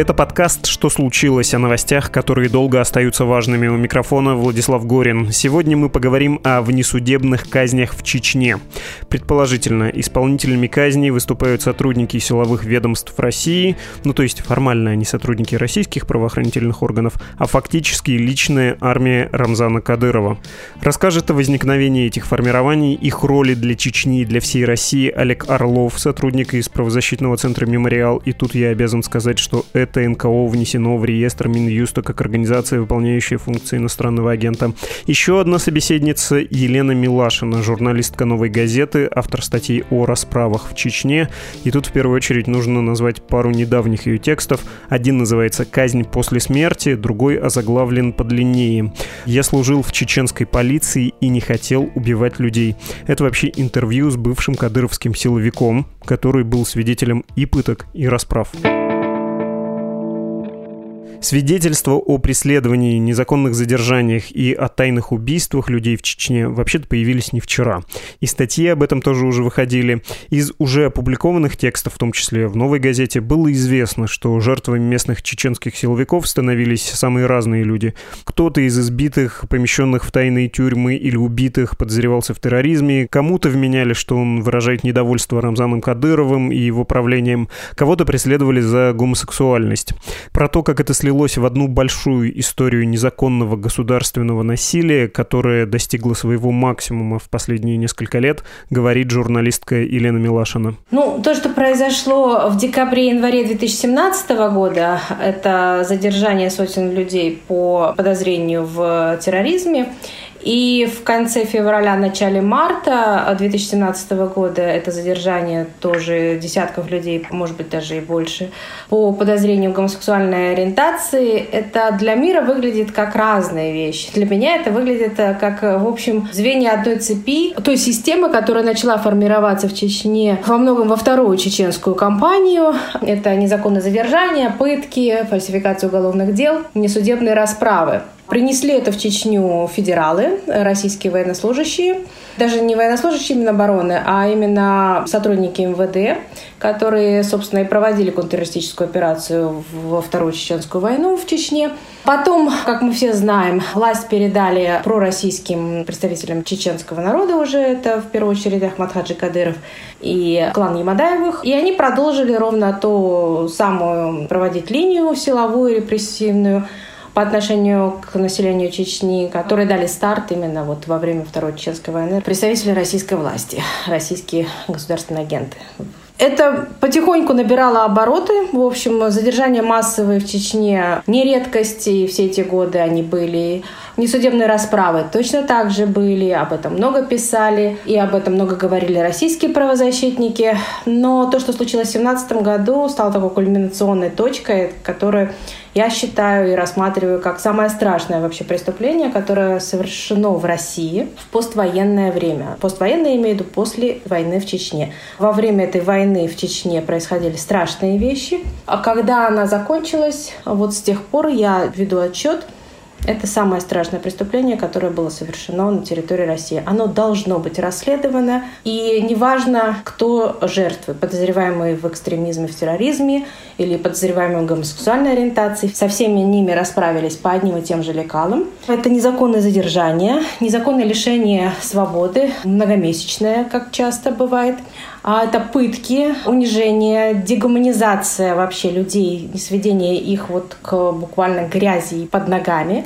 Это подкаст «Что случилось?» о новостях, которые долго остаются важными. У микрофона Владислав Горин. Сегодня мы поговорим о внесудебных казнях в Чечне. Предположительно, исполнителями казней выступают сотрудники силовых ведомств России, ну то есть формально они сотрудники российских правоохранительных органов, а фактически личная армия Рамзана Кадырова. Расскажет о возникновении этих формирований, их роли для Чечни и для всей России Олег Орлов, сотрудник из правозащитного центра «Мемориал». И тут я обязан сказать, что это НКО внесено в реестр Минюста как организация, выполняющая функции иностранного агента. Еще одна собеседница Елена Милашина, журналистка «Новой газеты», автор статей о расправах в Чечне. И тут в первую очередь нужно назвать пару недавних ее текстов. Один называется «Казнь после смерти», другой озаглавлен подлиннее. «Я служил в чеченской полиции и не хотел убивать людей». Это вообще интервью с бывшим кадыровским силовиком, который был свидетелем и пыток, и расправ. Свидетельства о преследовании, незаконных задержаниях и о тайных убийствах людей в Чечне вообще-то появились не вчера. И статьи об этом тоже уже выходили. Из уже опубликованных текстов, в том числе в «Новой газете», было известно, что жертвами местных чеченских силовиков становились самые разные люди. Кто-то из избитых, помещенных в тайные тюрьмы или убитых, подозревался в терроризме, кому-то вменяли, что он выражает недовольство Рамзаном Кадыровым и его правлением, кого-то преследовали за гомосексуальность. Про то, как это следует слилось в одну большую историю незаконного государственного насилия, которое достигло своего максимума в последние несколько лет, говорит журналистка Елена Милашина. Ну, то, что произошло в декабре-январе 2017 года, это задержание сотен людей по подозрению в терроризме, и в конце февраля, начале марта 2017 года это задержание тоже десятков людей, может быть, даже и больше, по подозрению гомосексуальной ориентации. Это для мира выглядит как разные вещи. Для меня это выглядит э, как, в общем, звенья одной цепи той системы, которая начала формироваться в Чечне во многом во вторую чеченскую кампанию. Это незаконное задержание, пытки, фальсификация уголовных дел, несудебные расправы. Принесли это в Чечню федералы, российские военнослужащие. Даже не военнослужащие Минобороны, а именно сотрудники МВД, которые, собственно, и проводили контртеррористическую операцию во Вторую Чеченскую войну в Чечне. Потом, как мы все знаем, власть передали пророссийским представителям чеченского народа уже, это в первую очередь Ахмад Хаджи Кадыров и клан Ямадаевых. И они продолжили ровно ту самую проводить линию силовую, репрессивную, по отношению к населению Чечни, которые дали старт именно вот во время Второй Чеченской войны представители российской власти, российские государственные агенты. Это потихоньку набирало обороты. В общем, задержания массовые в Чечне не редкость, и все эти годы они были. Несудебные расправы точно так же были, об этом много писали, и об этом много говорили российские правозащитники. Но то, что случилось в 2017 году, стало такой кульминационной точкой, которая я считаю и рассматриваю как самое страшное вообще преступление, которое совершено в России в поствоенное время. Поствоенное имею в виду после войны в Чечне. Во время этой войны в Чечне происходили страшные вещи. А когда она закончилась, вот с тех пор я веду отчет это самое страшное преступление, которое было совершено на территории России. Оно должно быть расследовано. И неважно, кто жертвы, подозреваемые в экстремизме, в терроризме или подозреваемые в гомосексуальной ориентации, со всеми ними расправились по одним и тем же лекалам. Это незаконное задержание, незаконное лишение свободы, многомесячное, как часто бывает. А это пытки, унижение, дегуманизация вообще людей, сведение их вот к буквально грязи под ногами,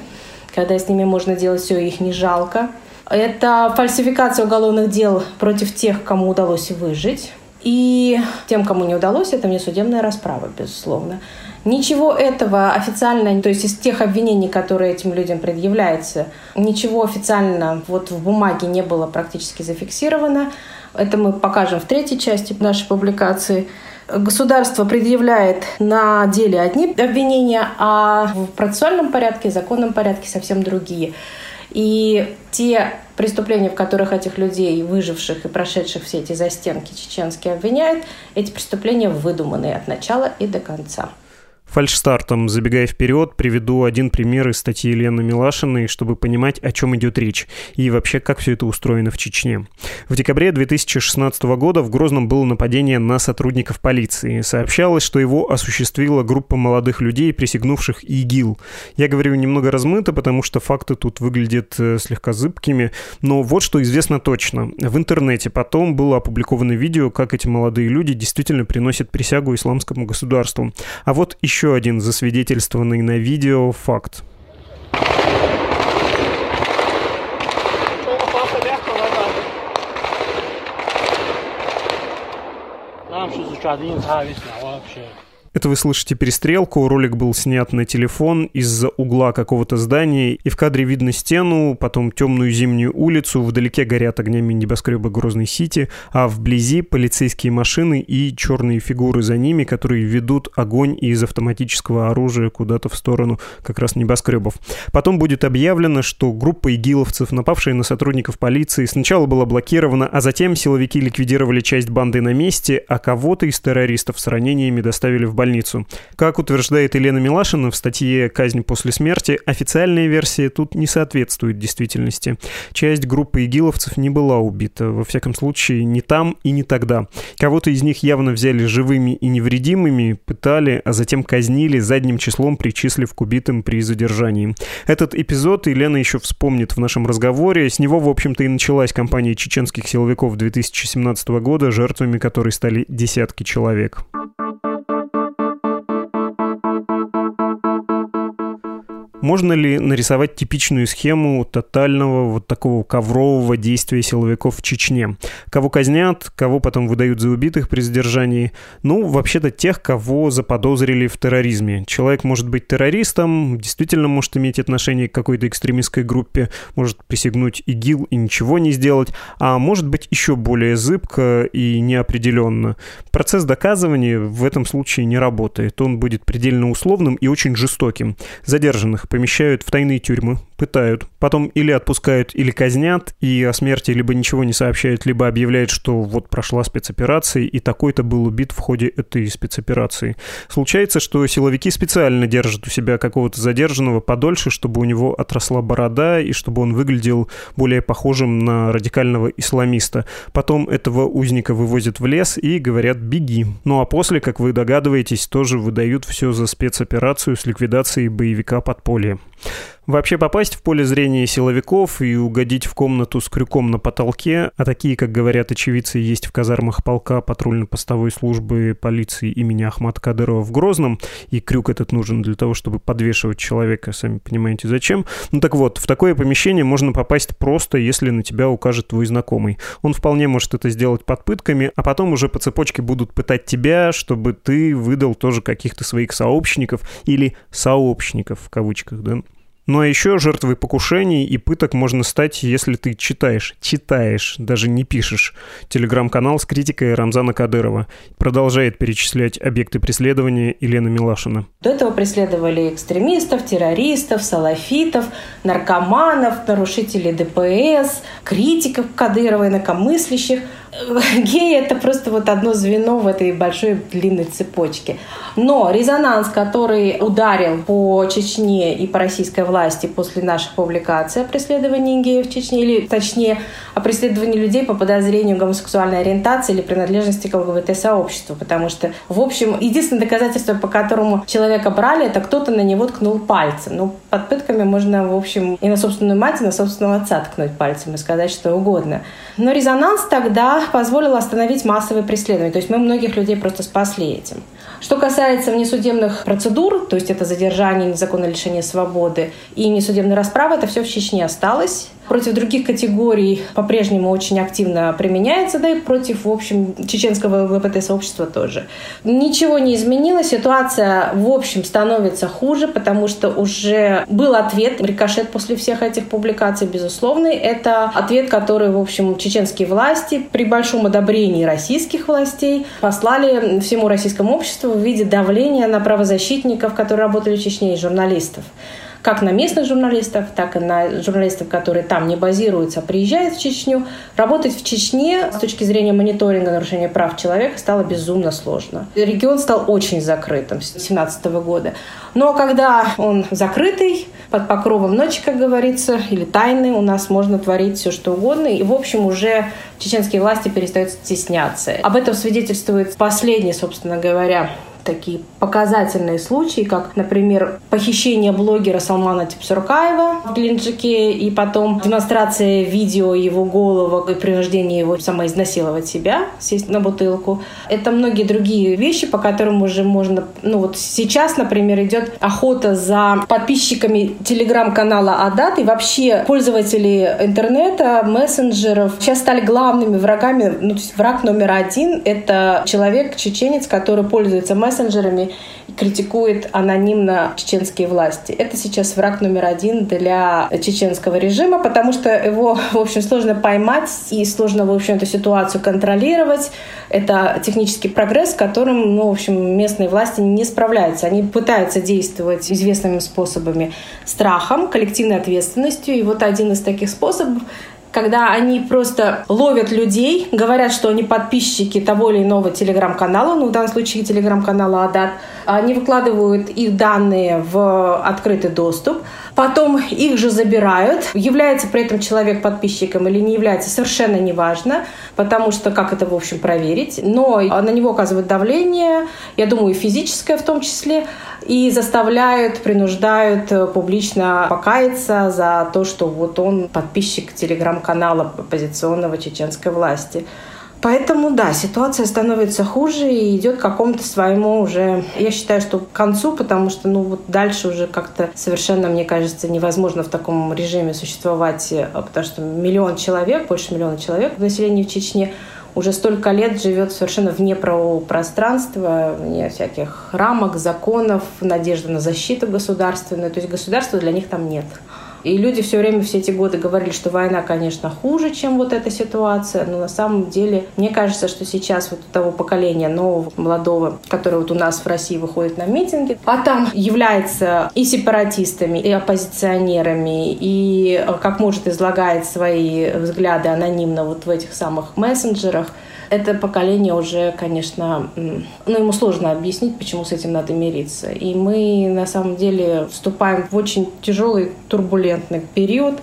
когда с ними можно делать все, их не жалко. Это фальсификация уголовных дел против тех, кому удалось выжить. И тем, кому не удалось, это внесудебная расправа, безусловно. Ничего этого официально, то есть из тех обвинений, которые этим людям предъявляются, ничего официально вот в бумаге не было практически зафиксировано. Это мы покажем в третьей части нашей публикации. Государство предъявляет на деле одни обвинения, а в процессуальном порядке, законном порядке совсем другие. И те преступления, в которых этих людей, выживших и прошедших все эти застенки чеченские обвиняют, эти преступления выдуманные от начала и до конца. Фальшстартом, забегая вперед, приведу один пример из статьи Елены Милашиной, чтобы понимать, о чем идет речь и вообще, как все это устроено в Чечне. В декабре 2016 года в Грозном было нападение на сотрудников полиции. Сообщалось, что его осуществила группа молодых людей, присягнувших ИГИЛ. Я говорю немного размыто, потому что факты тут выглядят э, слегка зыбкими, но вот что известно точно. В интернете потом было опубликовано видео, как эти молодые люди действительно приносят присягу исламскому государству. А вот еще еще один засвидетельствованный на видео факт. Нам что вообще. Это вы слышите перестрелку, ролик был снят на телефон из-за угла какого-то здания, и в кадре видно стену, потом темную зимнюю улицу, вдалеке горят огнями небоскреба Грозной Сити, а вблизи полицейские машины и черные фигуры за ними, которые ведут огонь из автоматического оружия куда-то в сторону как раз небоскребов. Потом будет объявлено, что группа игиловцев, напавшая на сотрудников полиции, сначала была блокирована, а затем силовики ликвидировали часть банды на месте, а кого-то из террористов с ранениями доставили в больницу больницу. Как утверждает Елена Милашина в статье «Казнь после смерти», официальная версия тут не соответствует действительности. Часть группы игиловцев не была убита, во всяком случае, не там и не тогда. Кого-то из них явно взяли живыми и невредимыми, пытали, а затем казнили задним числом, причислив к убитым при задержании. Этот эпизод Елена еще вспомнит в нашем разговоре. С него, в общем-то, и началась кампания чеченских силовиков 2017 года, жертвами которой стали десятки человек. Можно ли нарисовать типичную схему тотального вот такого коврового действия силовиков в Чечне? Кого казнят, кого потом выдают за убитых при задержании? Ну, вообще-то тех, кого заподозрили в терроризме. Человек может быть террористом, действительно может иметь отношение к какой-то экстремистской группе, может присягнуть ИГИЛ и ничего не сделать, а может быть еще более зыбко и неопределенно. Процесс доказывания в этом случае не работает. Он будет предельно условным и очень жестоким. Задержанных помещают в тайные тюрьмы, пытают, потом или отпускают, или казнят, и о смерти либо ничего не сообщают, либо объявляют, что вот прошла спецоперация, и такой-то был убит в ходе этой спецоперации. Случается, что силовики специально держат у себя какого-то задержанного подольше, чтобы у него отросла борода, и чтобы он выглядел более похожим на радикального исламиста. Потом этого узника вывозят в лес и говорят «беги». Ну а после, как вы догадываетесь, тоже выдают все за спецоперацию с ликвидацией боевика подполья. Вообще попасть в поле зрения силовиков и угодить в комнату с крюком на потолке, а такие, как говорят очевидцы, есть в казармах полка патрульно-постовой службы полиции имени Ахмата Кадырова в Грозном, и крюк этот нужен для того, чтобы подвешивать человека, сами понимаете зачем. Ну так вот, в такое помещение можно попасть просто, если на тебя укажет твой знакомый. Он вполне может это сделать под пытками, а потом уже по цепочке будут пытать тебя, чтобы ты выдал тоже каких-то своих сообщников или сообщников в кавычках, да. А еще жертвой покушений и пыток можно стать, если ты читаешь, читаешь, даже не пишешь. Телеграм-канал с критикой Рамзана Кадырова продолжает перечислять объекты преследования Елена Милашина. До этого преследовали экстремистов, террористов, салафитов, наркоманов, нарушителей ДПС, критиков Кадырова, инакомыслящих – геи это просто вот одно звено в этой большой длинной цепочке. Но резонанс, который ударил по Чечне и по российской власти после наших публикаций о преследовании геев в Чечне, или точнее о преследовании людей по подозрению гомосексуальной ориентации или принадлежности к ЛГБТ-сообществу, потому что, в общем, единственное доказательство, по которому человека брали, это кто-то на него ткнул пальцем. Ну, под пытками можно, в общем, и на собственную мать, и на собственного отца ткнуть пальцем и сказать что угодно. Но резонанс тогда позволил остановить массовые преследования. То есть мы многих людей просто спасли этим. Что касается внесудебных процедур, то есть это задержание, незаконное лишение свободы и несудебной расправы, это все в Чечне осталось. Против других категорий по-прежнему очень активно применяется, да и против, в общем, чеченского ЛГБТ-сообщества тоже. Ничего не изменилось, ситуация, в общем, становится хуже, потому что уже был ответ, рикошет после всех этих публикаций, безусловный. Это ответ, который, в общем, чеченские власти при большом одобрении российских властей послали всему российскому обществу в виде давления на правозащитников, которые работали в Чечне, и журналистов. Как на местных журналистов, так и на журналистов, которые там не базируются, а приезжают в Чечню. Работать в Чечне с точки зрения мониторинга нарушения прав человека стало безумно сложно. Регион стал очень закрытым с 2017 года. Но когда он закрытый, под покровом ночи, как говорится, или тайны, у нас можно творить все, что угодно. И, в общем, уже чеченские власти перестают стесняться. Об этом свидетельствует последний, собственно говоря, такие показательные случаи, как, например, похищение блогера Салмана Типсуркаева в Геленджике и потом демонстрация видео его голова и принуждение его самоизнасиловать себя, сесть на бутылку. Это многие другие вещи, по которым уже можно... Ну вот сейчас, например, идет охота за подписчиками телеграм-канала Адат и вообще пользователи интернета, мессенджеров сейчас стали главными врагами. Ну, то есть враг номер один — это человек, чеченец, который пользуется мессенджерами критикует анонимно чеченские власти. Это сейчас враг номер один для чеченского режима, потому что его, в общем, сложно поймать и сложно, в общем, эту ситуацию контролировать. Это технический прогресс, с которым, ну, в общем, местные власти не справляются. Они пытаются действовать известными способами страхом, коллективной ответственностью. И вот один из таких способов когда они просто ловят людей, говорят, что они подписчики того или иного телеграм-канала, ну, в данном случае телеграм-канала Адат, они выкладывают их данные в открытый доступ, потом их же забирают. Является при этом человек подписчиком или не является, совершенно неважно, потому что как это, в общем, проверить. Но на него оказывают давление, я думаю, и физическое в том числе, и заставляют, принуждают публично покаяться за то, что вот он подписчик телеграм-канала оппозиционного чеченской власти. Поэтому, да, ситуация становится хуже и идет к какому-то своему уже, я считаю, что к концу, потому что, ну, вот дальше уже как-то совершенно, мне кажется, невозможно в таком режиме существовать, э, потому что миллион человек, больше миллиона человек в населении в Чечне уже столько лет живет совершенно вне правового пространства, вне всяких рамок, законов, надежды на защиту государственную. То есть государства для них там нет. И люди все время, все эти годы говорили, что война, конечно, хуже, чем вот эта ситуация, но на самом деле, мне кажется, что сейчас вот того поколения нового, молодого, которое вот у нас в России выходит на митинги, а там является и сепаратистами, и оппозиционерами, и э, как может излагает свои взгляды анонимно вот в этих самых мессенджерах, это поколение уже, конечно, ну, ему сложно объяснить, почему с этим надо мириться. И мы, на самом деле, вступаем в очень тяжелый, турбулентный период,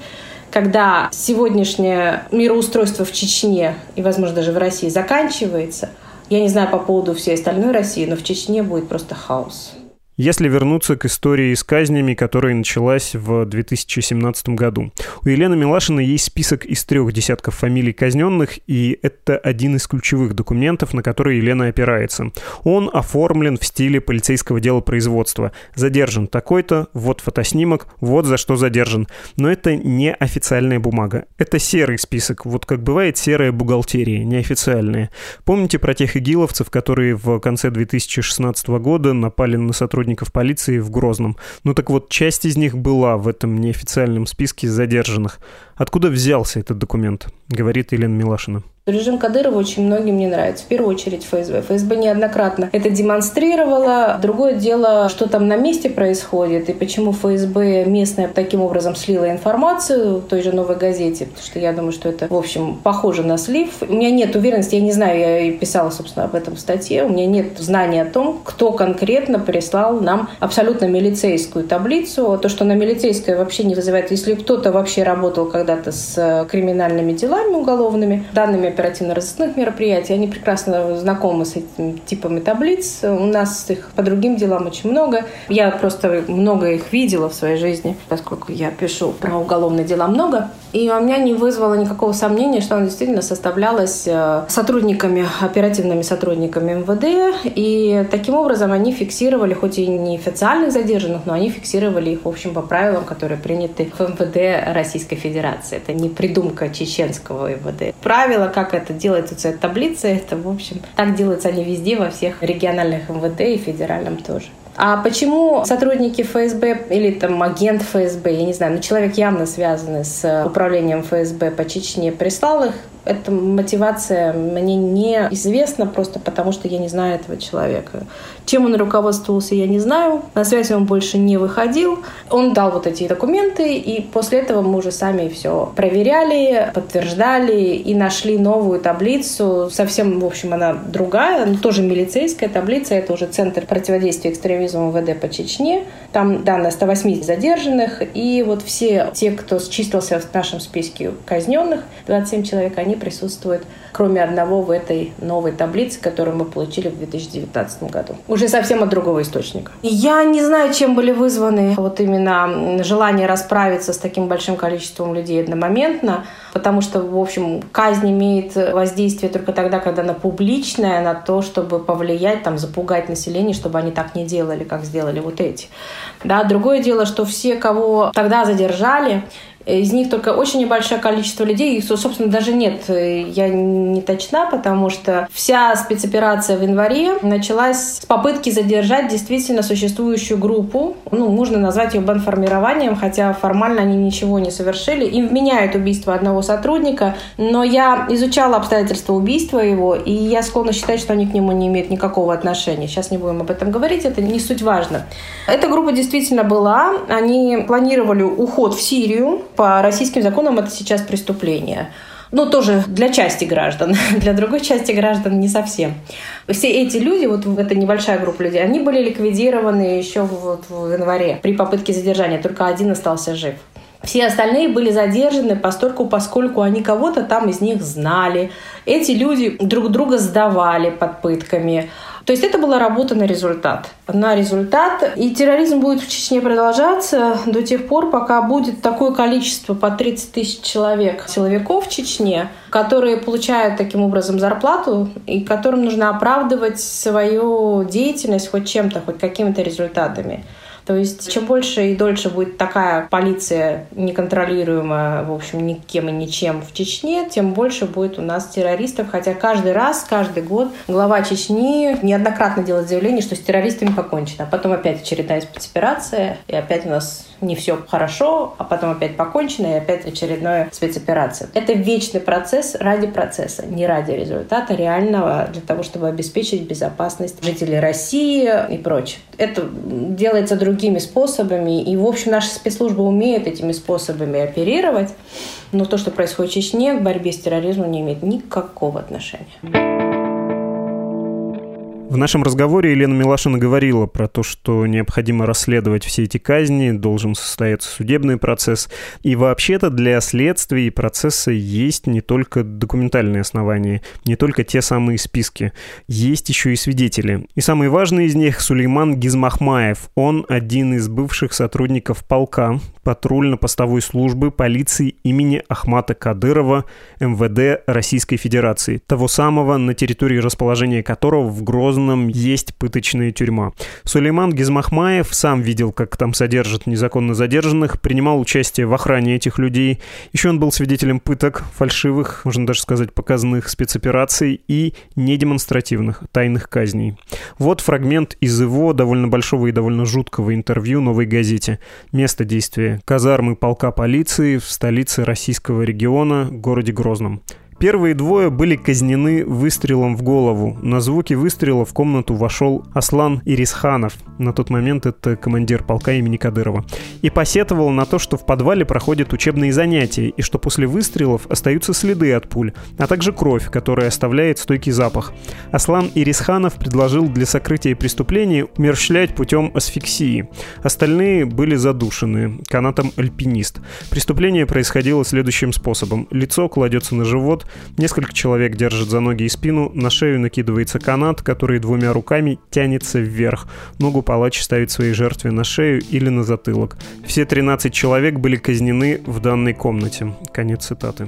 когда сегодняшнее мироустройство в Чечне и, возможно, даже в России заканчивается. Я не знаю по поводу всей остальной России, но в Чечне будет просто хаос. Если вернуться к истории с казнями, которая началась в 2017 году. У Елены Милашиной есть список из трех десятков фамилий казненных, и это один из ключевых документов, на который Елена опирается. Он оформлен в стиле полицейского дела производства. Задержан такой-то, вот фотоснимок, вот за что задержан. Но это не официальная бумага. Это серый список, вот как бывает серая бухгалтерия, неофициальная. Помните про тех игиловцев, которые в конце 2016 года напали на сотрудников сотрудников полиции в Грозном. Ну так вот, часть из них была в этом неофициальном списке задержанных. Откуда взялся этот документ, говорит Елена Милашина. Режим Кадырова очень многим не нравится. В первую очередь ФСБ. ФСБ неоднократно это демонстрировало. Другое дело, что там на месте происходит и почему ФСБ местная таким образом слила информацию в той же «Новой газете», потому что я думаю, что это, в общем, похоже на слив. У меня нет уверенности, я не знаю, я и писала, собственно, об этом в статье, у меня нет знания о том, кто конкретно прислал нам абсолютно милицейскую таблицу. То, что на милицейское вообще не вызывает, если кто-то вообще работал когда-то с криминальными делами уголовными, данными оперативно-розыскных мероприятий. Они прекрасно знакомы с этими типами таблиц. У нас их по другим делам очень много. Я просто много их видела в своей жизни, поскольку я пишу про уголовные дела много. И у меня не вызвало никакого сомнения, что она действительно составлялась э, сотрудниками, оперативными сотрудниками МВД. И таким образом они фиксировали, хоть и не официальных задержанных, но они фиксировали их, в общем, по правилам, которые приняты в МВД Российской Федерации. Это не придумка чеченского МВД. Правила, как это делается, цвет таблицы, это, в общем, так делаются они везде, во всех региональных МВД и федеральном тоже. А почему сотрудники ФСБ или там агент ФСБ, я не знаю, но ну, человек явно связанный с управлением ФСБ по Чечне, прислал их эта мотивация мне не известна просто потому, что я не знаю этого человека. Чем он руководствовался, я не знаю. На связь он больше не выходил. Он дал вот эти документы, и после этого мы уже сами все проверяли, подтверждали и нашли новую таблицу. Совсем, в общем, она другая, но тоже милицейская таблица. Это уже Центр противодействия экстремизму МВД по Чечне. Там данные 108 задержанных, и вот все те, кто числился в нашем списке казненных, 27 человек, они присутствуют, кроме одного, в этой новой таблице, которую мы получили в 2019 году. Уже совсем от другого источника. Я не знаю, чем были вызваны вот именно желание расправиться с таким большим количеством людей одномоментно, потому что, в общем, казнь имеет воздействие только тогда, когда она публичная, на то, чтобы повлиять, там, запугать население, чтобы они так не делали, как сделали вот эти. Да, другое дело, что все, кого тогда задержали, из них только очень небольшое количество людей, их, собственно, даже нет. Я не точна, потому что вся спецоперация в январе началась с попытки задержать действительно существующую группу. Ну, можно назвать ее бандформированием, хотя формально они ничего не совершили. Им вменяют убийство одного сотрудника, но я изучала обстоятельства убийства его, и я склонна считать, что они к нему не имеют никакого отношения. Сейчас не будем об этом говорить, это не суть важно. Эта группа действительно была. Они планировали уход в Сирию, по российским законам это сейчас преступление. Ну, тоже для части граждан, для другой части граждан не совсем. Все эти люди, вот эта небольшая группа людей, они были ликвидированы еще вот в январе при попытке задержания, только один остался жив. Все остальные были задержаны постольку, поскольку они кого-то там из них знали. Эти люди друг друга сдавали под пытками. То есть это была работа на результат. На результат. И терроризм будет в Чечне продолжаться до тех пор, пока будет такое количество по 30 тысяч человек силовиков в Чечне, которые получают таким образом зарплату и которым нужно оправдывать свою деятельность хоть чем-то, хоть какими-то результатами. То есть чем больше и дольше будет такая полиция неконтролируемая, в общем, никем и ничем в Чечне, тем больше будет у нас террористов. Хотя каждый раз, каждый год глава Чечни неоднократно делает заявление, что с террористами покончено. А потом опять очередная спецоперация, и опять у нас не все хорошо, а потом опять покончено, и опять очередная спецоперация. Это вечный процесс ради процесса, не ради результата реального, для того, чтобы обеспечить безопасность жителей России и прочее. Это делается другими способами, и, в общем, наши спецслужбы умеют этими способами оперировать, но то, что происходит в Чечне, к борьбе с терроризмом не имеет никакого отношения. В нашем разговоре Елена Милашина говорила про то, что необходимо расследовать все эти казни, должен состояться судебный процесс. И вообще-то для следствия и процесса есть не только документальные основания, не только те самые списки. Есть еще и свидетели. И самый важный из них — Сулейман Гизмахмаев. Он один из бывших сотрудников полка, патрульно-постовой службы полиции имени Ахмата Кадырова МВД Российской Федерации, того самого, на территории расположения которого в Грозном есть пыточная тюрьма. Сулейман Гизмахмаев сам видел, как там содержат незаконно задержанных, принимал участие в охране этих людей. Еще он был свидетелем пыток, фальшивых, можно даже сказать, показанных спецопераций и недемонстративных тайных казней. Вот фрагмент из его довольно большого и довольно жуткого интервью «Новой газете». Место действия казармы полка полиции в столице российского региона, городе Грозном. Первые двое были казнены выстрелом в голову. На звуки выстрела в комнату вошел Аслан Ирисханов. На тот момент это командир полка имени Кадырова. И посетовал на то, что в подвале проходят учебные занятия, и что после выстрелов остаются следы от пуль, а также кровь, которая оставляет стойкий запах. Аслан Ирисханов предложил для сокрытия преступления умерщвлять путем асфиксии. Остальные были задушены канатом альпинист. Преступление происходило следующим способом. Лицо кладется на живот, Несколько человек держат за ноги и спину, на шею накидывается канат, который двумя руками тянется вверх. Ногу палач ставит своей жертве на шею или на затылок. Все 13 человек были казнены в данной комнате. Конец цитаты.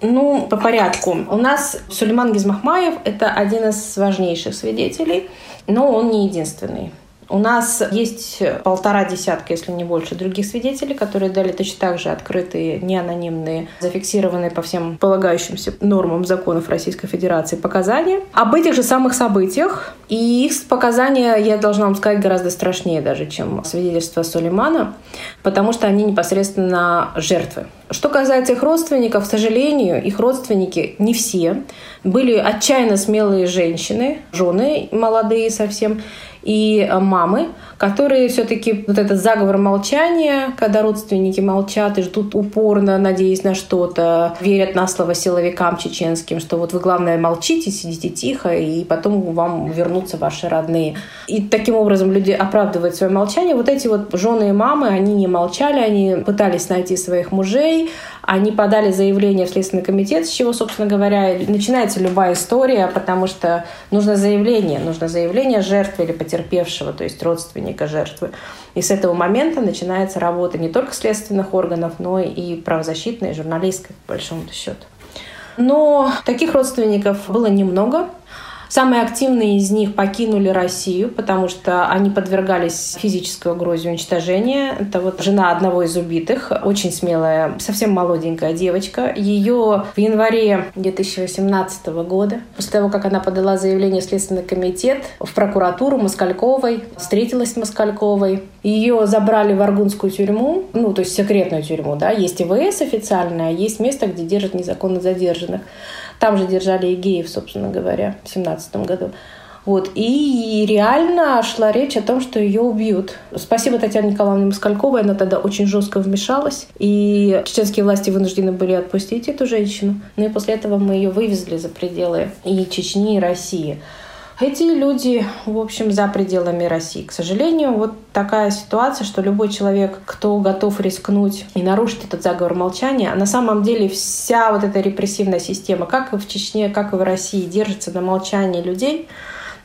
Ну, по порядку. У нас Сулейман Гизмахмаев – это один из важнейших свидетелей, но он не единственный. У нас есть полтора десятка, если не больше, других свидетелей, которые дали точно так же открытые, не анонимные, зафиксированные по всем полагающимся нормам законов Российской Федерации показания об этих же самых событиях. И их показания, я должна вам сказать, гораздо страшнее даже, чем свидетельство Сулеймана, потому что они непосредственно жертвы. Что касается их родственников, к сожалению, их родственники не все. Были отчаянно смелые женщины, жены молодые совсем, и э, мамы, которые все-таки вот этот заговор молчания, когда родственники молчат и ждут упорно, надеясь на что-то, верят на слово силовикам чеченским, что вот вы, главное, молчите, сидите тихо, и потом вам вернутся ваши родные. И таким образом люди оправдывают свое молчание. Вот эти вот жены и мамы, они не молчали, они пытались найти своих мужей, они подали заявление в Следственный комитет, с чего, собственно говоря, начинается любая история, потому что нужно заявление, нужно заявление жертвы или потерпевшего, то есть родственника жертвы. И с этого момента начинается работа не только следственных органов, но и правозащитной, и журналистской, по большому счету. Но таких родственников было немного. Самые активные из них покинули Россию, потому что они подвергались физической угрозе уничтожения. Это вот жена одного из убитых, очень смелая, совсем молоденькая девочка. Ее в январе 2018 года, после того, как она подала заявление в Следственный комитет, в прокуратуру Москальковой, встретилась с Москальковой, ее забрали в Аргунскую тюрьму, ну, то есть секретную тюрьму, да, есть ИВС официальная, есть место, где держат незаконно задержанных. Там же держали и геев, собственно говоря, в семнадцатом году. Вот. И реально шла речь о том, что ее убьют. Спасибо Татьяне Николаевне Москальковой, она тогда очень жестко вмешалась. И чеченские власти вынуждены были отпустить эту женщину. Ну и после этого мы ее вывезли за пределы и Чечни, и России. Эти люди, в общем, за пределами России. К сожалению, вот такая ситуация, что любой человек, кто готов рискнуть и нарушить этот заговор молчания, а на самом деле вся вот эта репрессивная система, как и в Чечне, как и в России, держится на молчании людей,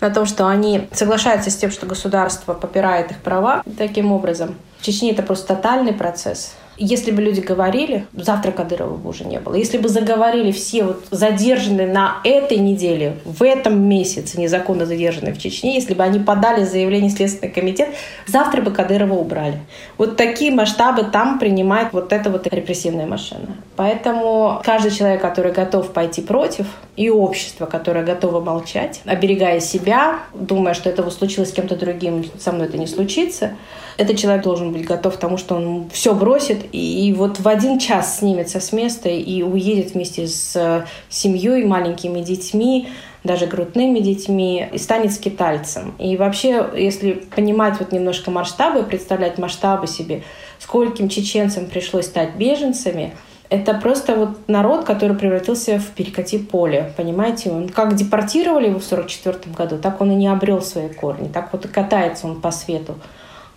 на том, что они соглашаются с тем, что государство попирает их права таким образом. В Чечне это просто тотальный процесс. Если бы люди говорили, завтра Кадырова бы уже не было. Если бы заговорили все вот задержанные на этой неделе, в этом месяце незаконно задержанные в Чечне, если бы они подали заявление в Следственный комитет, завтра бы Кадырова убрали. Вот такие масштабы там принимает вот эта вот репрессивная машина. Поэтому каждый человек, который готов пойти против, и общество, которое готово молчать, оберегая себя, думая, что это случилось с кем-то другим, со мной это не случится, этот человек должен быть готов к тому, что он все бросит и вот в один час снимется с места и уедет вместе с семьей, маленькими детьми, даже грудными детьми, и станет скитальцем. И вообще, если понимать вот немножко масштабы, представлять масштабы себе, скольким чеченцам пришлось стать беженцами, это просто вот народ, который превратился в перекати поле, понимаете? Он как депортировали его в 1944 году, так он и не обрел свои корни, так вот и катается он по свету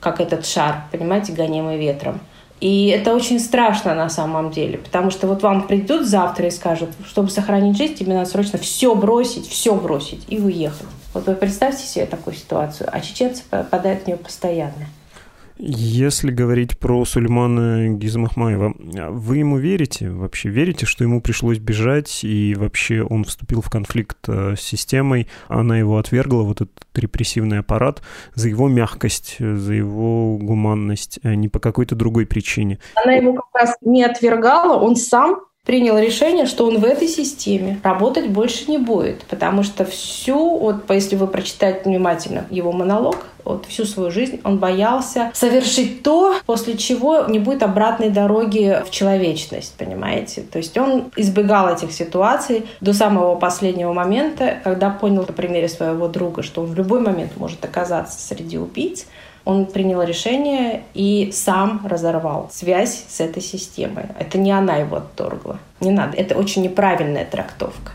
как этот шар, понимаете, гонимый ветром. И это очень страшно на самом деле, потому что вот вам придут завтра и скажут, чтобы сохранить жизнь, тебе надо срочно все бросить, все бросить и уехать. Вот вы представьте себе такую ситуацию, а чеченцы попадают в нее постоянно. Если говорить про Сулеймана Гизмахмаева, вы ему верите? Вообще верите, что ему пришлось бежать и вообще он вступил в конфликт э, с системой, она его отвергла, вот этот репрессивный аппарат, за его мягкость, за его гуманность, а не по какой-то другой причине? Она его как раз не отвергала, он сам принял решение, что он в этой системе работать больше не будет, потому что всю, вот если вы прочитаете внимательно его монолог, вот всю свою жизнь он боялся совершить то, после чего не будет обратной дороги в человечность, понимаете? То есть он избегал этих ситуаций до самого последнего момента, когда понял на примере своего друга, что он в любой момент может оказаться среди убийц, он принял решение и сам разорвал связь с этой системой. Это не она его отторгла. Не надо. Это очень неправильная трактовка.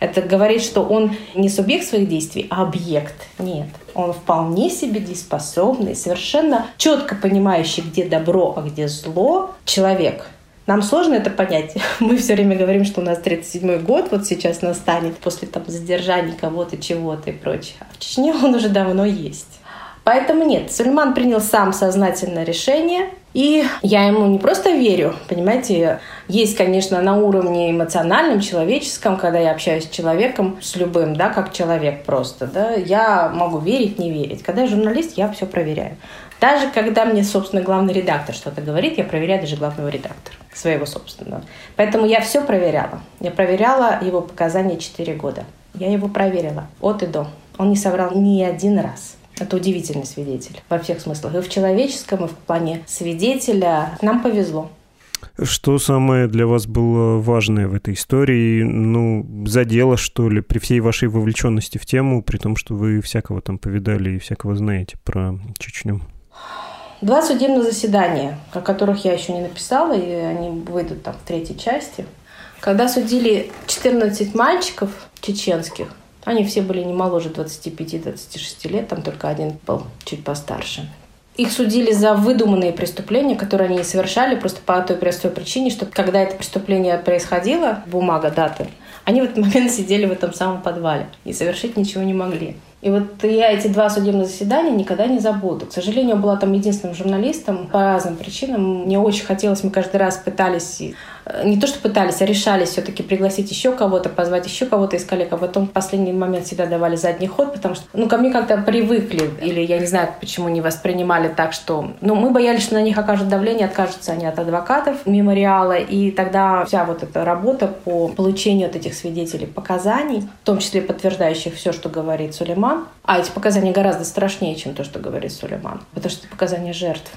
Это говорит, что он не субъект своих действий, а объект. Нет. Он вполне себе дееспособный, совершенно четко понимающий, где добро, а где зло человек. Нам сложно это понять. Мы все время говорим, что у нас 37-й год вот сейчас настанет после там задержания кого-то, чего-то и прочее. А в Чечне он уже давно есть. Поэтому нет, Сульман принял сам сознательное решение И я ему не просто верю, понимаете, есть, конечно, на уровне эмоциональном, человеческом, когда я общаюсь с человеком, с любым, да, как человек просто, да, я могу верить, не верить. Когда я журналист, я все проверяю. Даже когда мне, собственно, главный редактор что-то говорит, я проверяю даже главного редактора, своего собственного. Поэтому я все проверяла. Я проверяла его показания 4 года. Я его проверила от и до. Он не соврал ни один раз. Это удивительный свидетель во всех смыслах. И в человеческом, и в плане свидетеля. Нам повезло. Что самое для вас было важное в этой истории? Ну, задело, что ли, при всей вашей вовлеченности в тему, при том, что вы всякого там повидали и всякого знаете про Чечню? Два судебных заседания, о которых я еще не написала, и они выйдут там в третьей части. Когда судили 14 мальчиков чеченских, они все были не моложе 25-26 лет, там только один был чуть постарше. Их судили за выдуманные преступления, которые они совершали просто по той простой причине, что когда это преступление происходило, бумага, даты, они в этот момент сидели в этом самом подвале и совершить ничего не могли. И вот я эти два судебных заседания никогда не забуду. К сожалению, была там единственным журналистом по разным причинам. Мне очень хотелось, мы каждый раз пытались не то что пытались, а решались все-таки пригласить еще кого-то, позвать еще кого-то из коллег, а потом в последний момент всегда давали задний ход, потому что, ну, ко мне как-то привыкли, или я не знаю, почему не воспринимали так, что, ну, мы боялись, что на них окажут давление, откажутся они от адвокатов мемориала, и тогда вся вот эта работа по получению от этих свидетелей показаний, в том числе подтверждающих все, что говорит Сулейман, а эти показания гораздо страшнее, чем то, что говорит Сулейман, потому что это показания жертв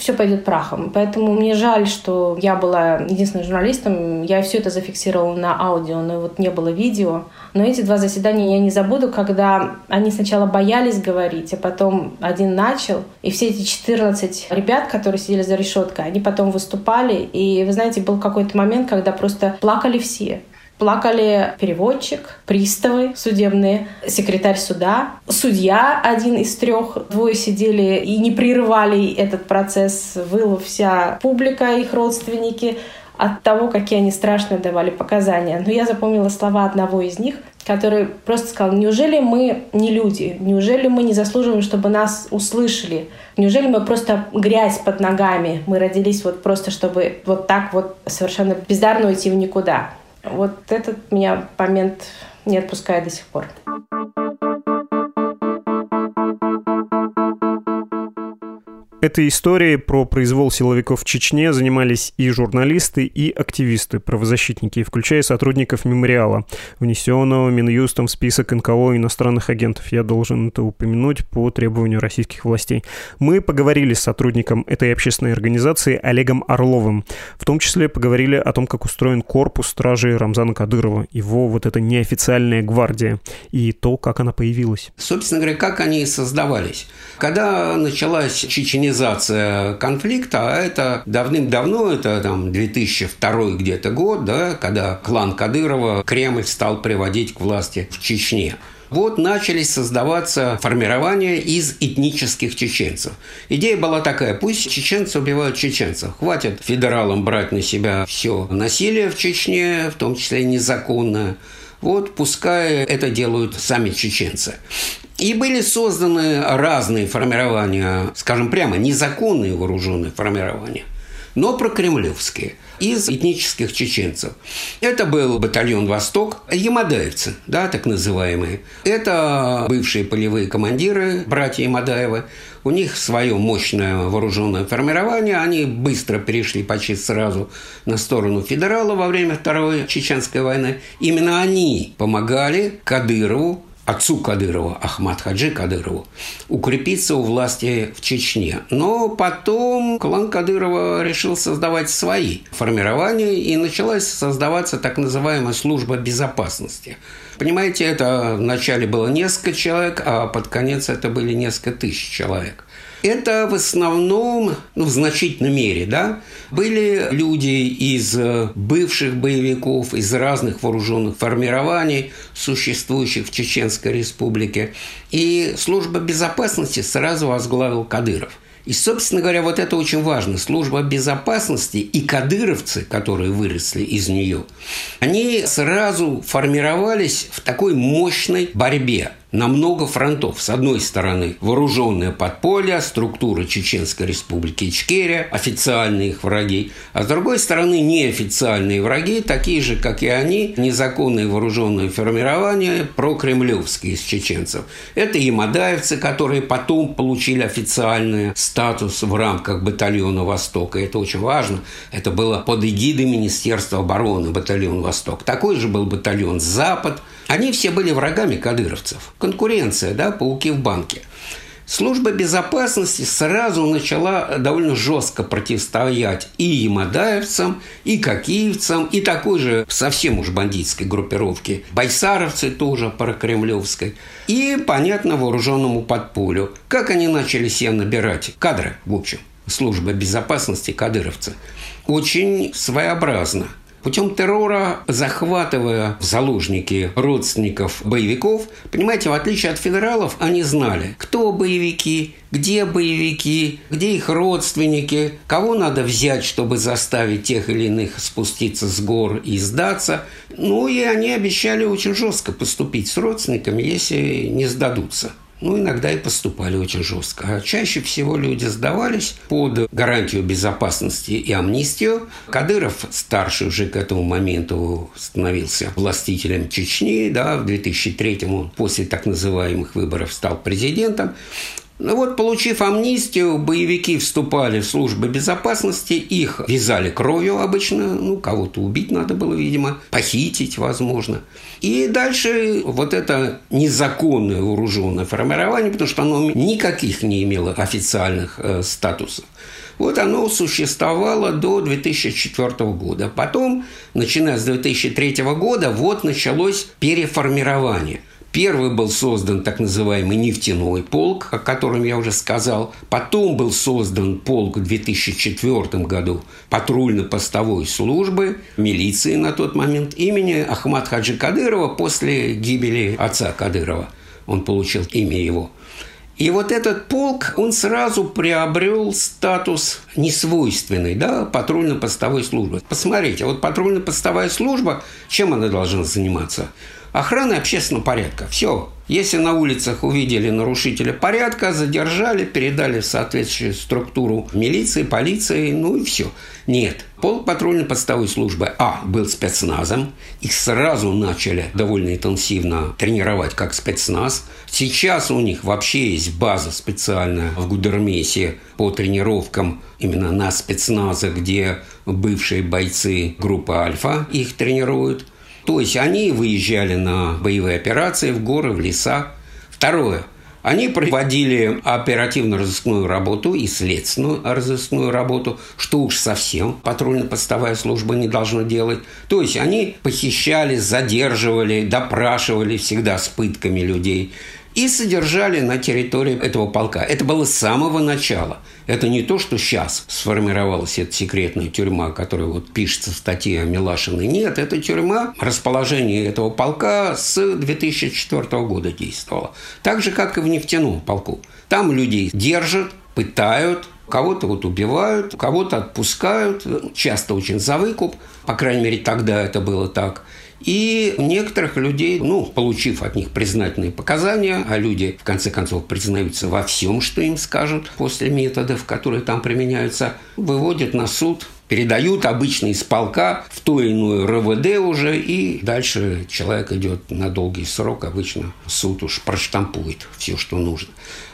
все пойдет прахом. Поэтому мне жаль, что я была единственным журналистом. Я все это зафиксировала на аудио, но вот не было видео. Но эти два заседания я не забуду, когда они сначала боялись говорить, а потом один начал. И все эти 14 ребят, которые сидели за решеткой, они потом выступали. И, вы знаете, был какой-то момент, когда просто плакали все. Плакали переводчик, приставы судебные, секретарь суда, судья один из трех, двое сидели и не прерывали этот процесс, выла вся публика, их родственники от того, какие они страшные давали показания. Но я запомнила слова одного из них, который просто сказал, неужели мы не люди, неужели мы не заслуживаем, чтобы нас услышали, неужели мы просто грязь под ногами, мы родились вот просто, чтобы вот так вот совершенно бездарно уйти в никуда. Вот этот меня момент не отпускает до сих пор. Этой историей про произвол силовиков в Чечне занимались и журналисты, и активисты, правозащитники, включая сотрудников мемориала, внесенного Минюстом в список НКО иностранных агентов. Я должен это упомянуть по требованию российских властей. Мы поговорили с сотрудником этой общественной организации Олегом Орловым. В том числе поговорили о том, как устроен корпус стражи Рамзана Кадырова, его вот эта неофициальная гвардия, и то, как она появилась. Собственно говоря, как они создавались. Когда началась Чечня организация конфликта, а это давным-давно, это там 2002 где-то год, да, когда клан Кадырова Кремль стал приводить к власти в Чечне. Вот начались создаваться формирования из этнических чеченцев. Идея была такая, пусть чеченцы убивают чеченцев. Хватит федералам брать на себя все насилие в Чечне, в том числе незаконное. Вот пускай это делают сами чеченцы. И были созданы разные формирования, скажем прямо, незаконные вооруженные формирования, но прокремлевские из этнических чеченцев. Это был батальон «Восток», ямадаевцы, да, так называемые. Это бывшие полевые командиры, братья Ямадаевы. У них свое мощное вооруженное формирование. Они быстро перешли почти сразу на сторону федерала во время Второй Чеченской войны. Именно они помогали Кадырову отцу Кадырова, Ахмад Хаджи Кадырову, укрепиться у власти в Чечне. Но потом клан Кадырова решил создавать свои формирования, и началась создаваться так называемая служба безопасности. Понимаете, это вначале было несколько человек, а под конец это были несколько тысяч человек это в основном, ну, в значительной мере, да, были люди из э, бывших боевиков, из разных вооруженных формирований, существующих в Чеченской республике. И служба безопасности сразу возглавил Кадыров. И, собственно говоря, вот это очень важно. Служба безопасности и кадыровцы, которые выросли из нее, они сразу формировались в такой мощной борьбе на много фронтов. С одной стороны, вооруженное подполье, структура Чеченской республики Ичкерия, официальные их враги, а с другой стороны, неофициальные враги, такие же, как и они, незаконные вооруженные формирования, прокремлевские из чеченцев. Это и мадаевцы, которые потом получили официальный статус в рамках батальона «Восток», и это очень важно. Это было под эгидой Министерства обороны батальон «Восток». Такой же был батальон «Запад», они все были врагами кадыровцев. Конкуренция, да, пауки в банке. Служба безопасности сразу начала довольно жестко противостоять и ямадаевцам, и кокиевцам, и такой же совсем уж бандитской группировке. Байсаровцы тоже прокремлевской. И, понятно, вооруженному подполю. Как они начали себе набирать кадры, в общем, служба безопасности кадыровцы. Очень своеобразно – путем террора, захватывая в заложники родственников боевиков. Понимаете, в отличие от федералов, они знали, кто боевики, где боевики, где их родственники, кого надо взять, чтобы заставить тех или иных спуститься с гор и сдаться. Ну и они обещали очень жестко поступить с родственниками, если не сдадутся ну, иногда и поступали очень жестко. А чаще всего люди сдавались под гарантию безопасности и амнистию. Кадыров, старший уже к этому моменту, становился властителем Чечни. Да, в 2003-му, после так называемых выборов, стал президентом. Ну вот, получив амнистию, боевики вступали в службы безопасности, их вязали кровью обычно, ну, кого-то убить надо было, видимо, похитить, возможно. И дальше вот это незаконное вооруженное формирование, потому что оно никаких не имело официальных э, статусов. Вот оно существовало до 2004 года. Потом, начиная с 2003 года, вот началось переформирование – Первый был создан так называемый нефтяной полк, о котором я уже сказал. Потом был создан полк в 2004 году патрульно-постовой службы, милиции на тот момент, имени Ахмад Хаджи Кадырова после гибели отца Кадырова. Он получил имя его. И вот этот полк, он сразу приобрел статус несвойственный, да, патрульно-постовой службы. Посмотрите, вот патрульно-постовая служба, чем она должна заниматься? Охраны общественного порядка. Все. Если на улицах увидели нарушителя порядка, задержали, передали в соответствующую структуру милиции, полиции, ну и все. Нет. Полк патрульной подставой службы А был спецназом. Их сразу начали довольно интенсивно тренировать как спецназ. Сейчас у них вообще есть база специальная в Гудермесе по тренировкам именно на спецназа, где бывшие бойцы группы «Альфа» их тренируют. То есть они выезжали на боевые операции в горы, в леса. Второе. Они проводили оперативно-розыскную работу и следственную разыскную работу, что уж совсем патрульно-постовая служба не должна делать. То есть они похищали, задерживали, допрашивали всегда с пытками людей и содержали на территории этого полка. Это было с самого начала. Это не то, что сейчас сформировалась эта секретная тюрьма, которая вот пишется в статье о Милашиной. Нет, эта тюрьма, расположение этого полка с 2004 года действовала. Так же, как и в нефтяном полку. Там людей держат, пытают, кого-то вот убивают, кого-то отпускают, часто очень за выкуп, по крайней мере, тогда это было так. И некоторых людей, ну, получив от них признательные показания, а люди, в конце концов, признаются во всем, что им скажут после методов, которые там применяются, выводят на суд, передают обычно из полка в то иное РВД уже, и дальше человек идет на долгий срок, обычно суд уж проштампует все, что нужно.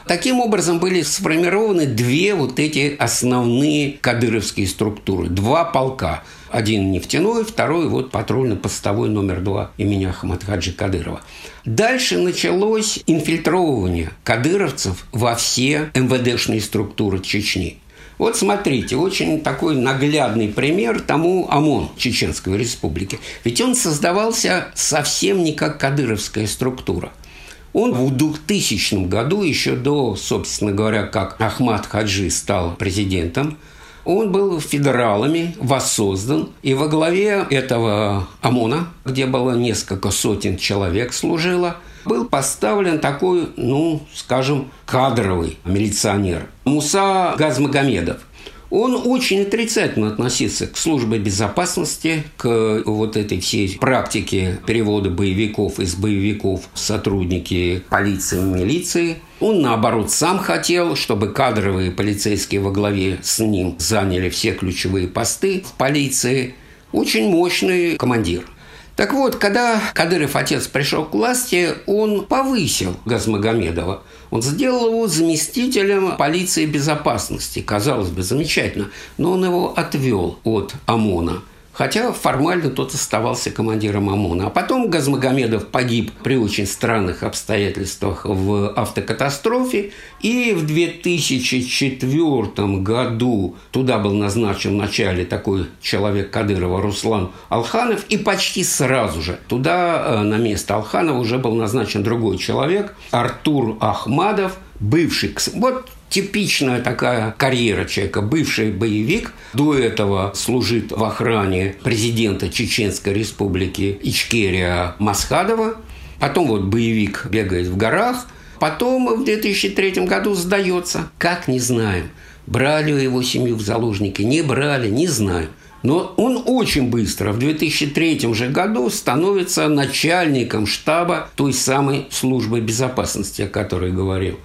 Таким образом были сформированы две вот эти основные кадыровские структуры. Два полка. Один нефтяной, второй вот патрульно-постовой номер два имени Ахмадхаджи Кадырова. Дальше началось инфильтровывание кадыровцев во все МВДшные структуры Чечни. Вот смотрите, очень такой наглядный пример тому ОМОН Чеченской Республики. Ведь он создавался совсем не как кадыровская структура – он в 2000 году, еще до, собственно говоря, как Ахмад Хаджи стал президентом, он был федералами воссоздан, и во главе этого ОМОНа, где было несколько сотен человек служило, был поставлен такой, ну, скажем, кадровый милиционер Муса Газмагомедов. Он очень отрицательно относился к службе безопасности, к вот этой всей практике перевода боевиков из боевиков в сотрудники полиции и милиции. Он, наоборот, сам хотел, чтобы кадровые полицейские во главе с ним заняли все ключевые посты в полиции. Очень мощный командир – так вот, когда Кадыров отец пришел к власти, он повысил Газмагомедова. Он сделал его заместителем полиции безопасности. Казалось бы, замечательно. Но он его отвел от ОМОНа – Хотя формально тот оставался командиром ОМОНа. А потом Газмагомедов погиб при очень странных обстоятельствах в автокатастрофе. И в 2004 году туда был назначен в начале такой человек Кадырова Руслан Алханов. И почти сразу же туда э, на место Алханова уже был назначен другой человек Артур Ахмадов, бывший... Вот типичная такая карьера человека, бывший боевик, до этого служит в охране президента Чеченской республики Ичкерия Масхадова, потом вот боевик бегает в горах, потом в 2003 году сдается, как не знаем. Брали его семью в заложники, не брали, не знаю. Но он очень быстро, в 2003 же году, становится начальником штаба той самой службы безопасности, о которой говорил.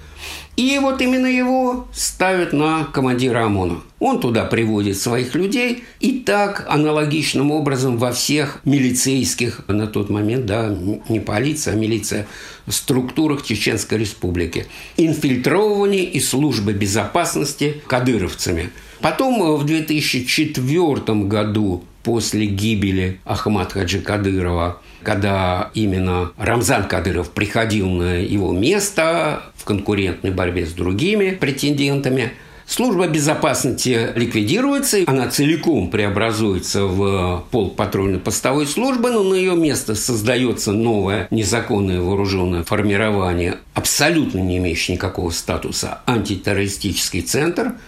И вот именно его ставят на командира ОМОНа. Он туда приводит своих людей, и так аналогичным образом во всех милицейских, на тот момент, да, не полиция, а милиция, структурах Чеченской Республики. Инфильтрование и службы безопасности кадыровцами. Потом в 2004 году после гибели Ахмад Хаджи Кадырова, когда именно Рамзан Кадыров приходил на его место в конкурентной борьбе с другими претендентами, Служба безопасности ликвидируется, она целиком преобразуется в полк патрульной постовой службы, но на ее место создается новое незаконное вооруженное формирование, абсолютно не имеющее никакого статуса, антитеррористический центр –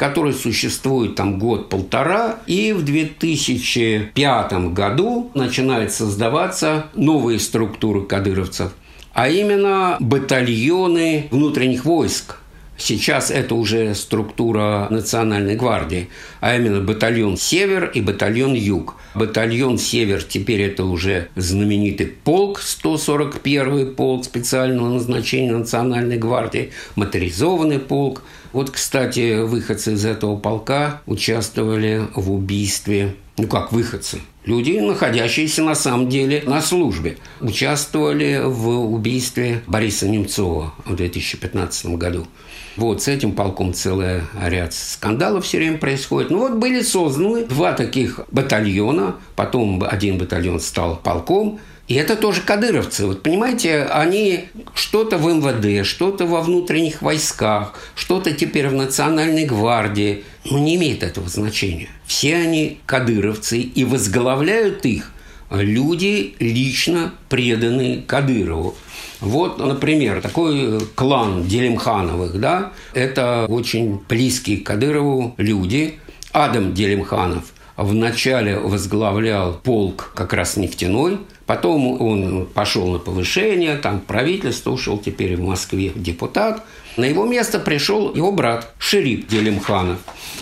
который существует там год-полтора, и в 2005 году начинают создаваться новые структуры кадыровцев, а именно батальоны внутренних войск, Сейчас это уже структура Национальной гвардии, а именно батальон «Север» и батальон «Юг». Батальон «Север» теперь это уже знаменитый полк, 141-й полк специального назначения Национальной гвардии, моторизованный полк. Вот, кстати, выходцы из этого полка участвовали в убийстве ну как выходцы, люди, находящиеся на самом деле на службе, участвовали в убийстве Бориса Немцова в 2015 году. Вот, с этим полком целый ряд скандалов все время происходит. Ну вот были созданы два таких батальона, потом один батальон стал полком, и это тоже кадыровцы. Вот понимаете, они что-то в МВД, что-то во внутренних войсках, что-то теперь в Национальной гвардии. Ну, не имеет этого значения. Все они кадыровцы, и возглавляют их люди, лично преданные Кадырову. Вот, например, такой клан Делимхановых, да, это очень близкие к Кадырову люди. Адам Делимханов вначале возглавлял полк как раз нефтяной, потом он пошел на повышение, там правительство ушел, теперь в Москве депутат. На его место пришел его брат Шерип Делимханов.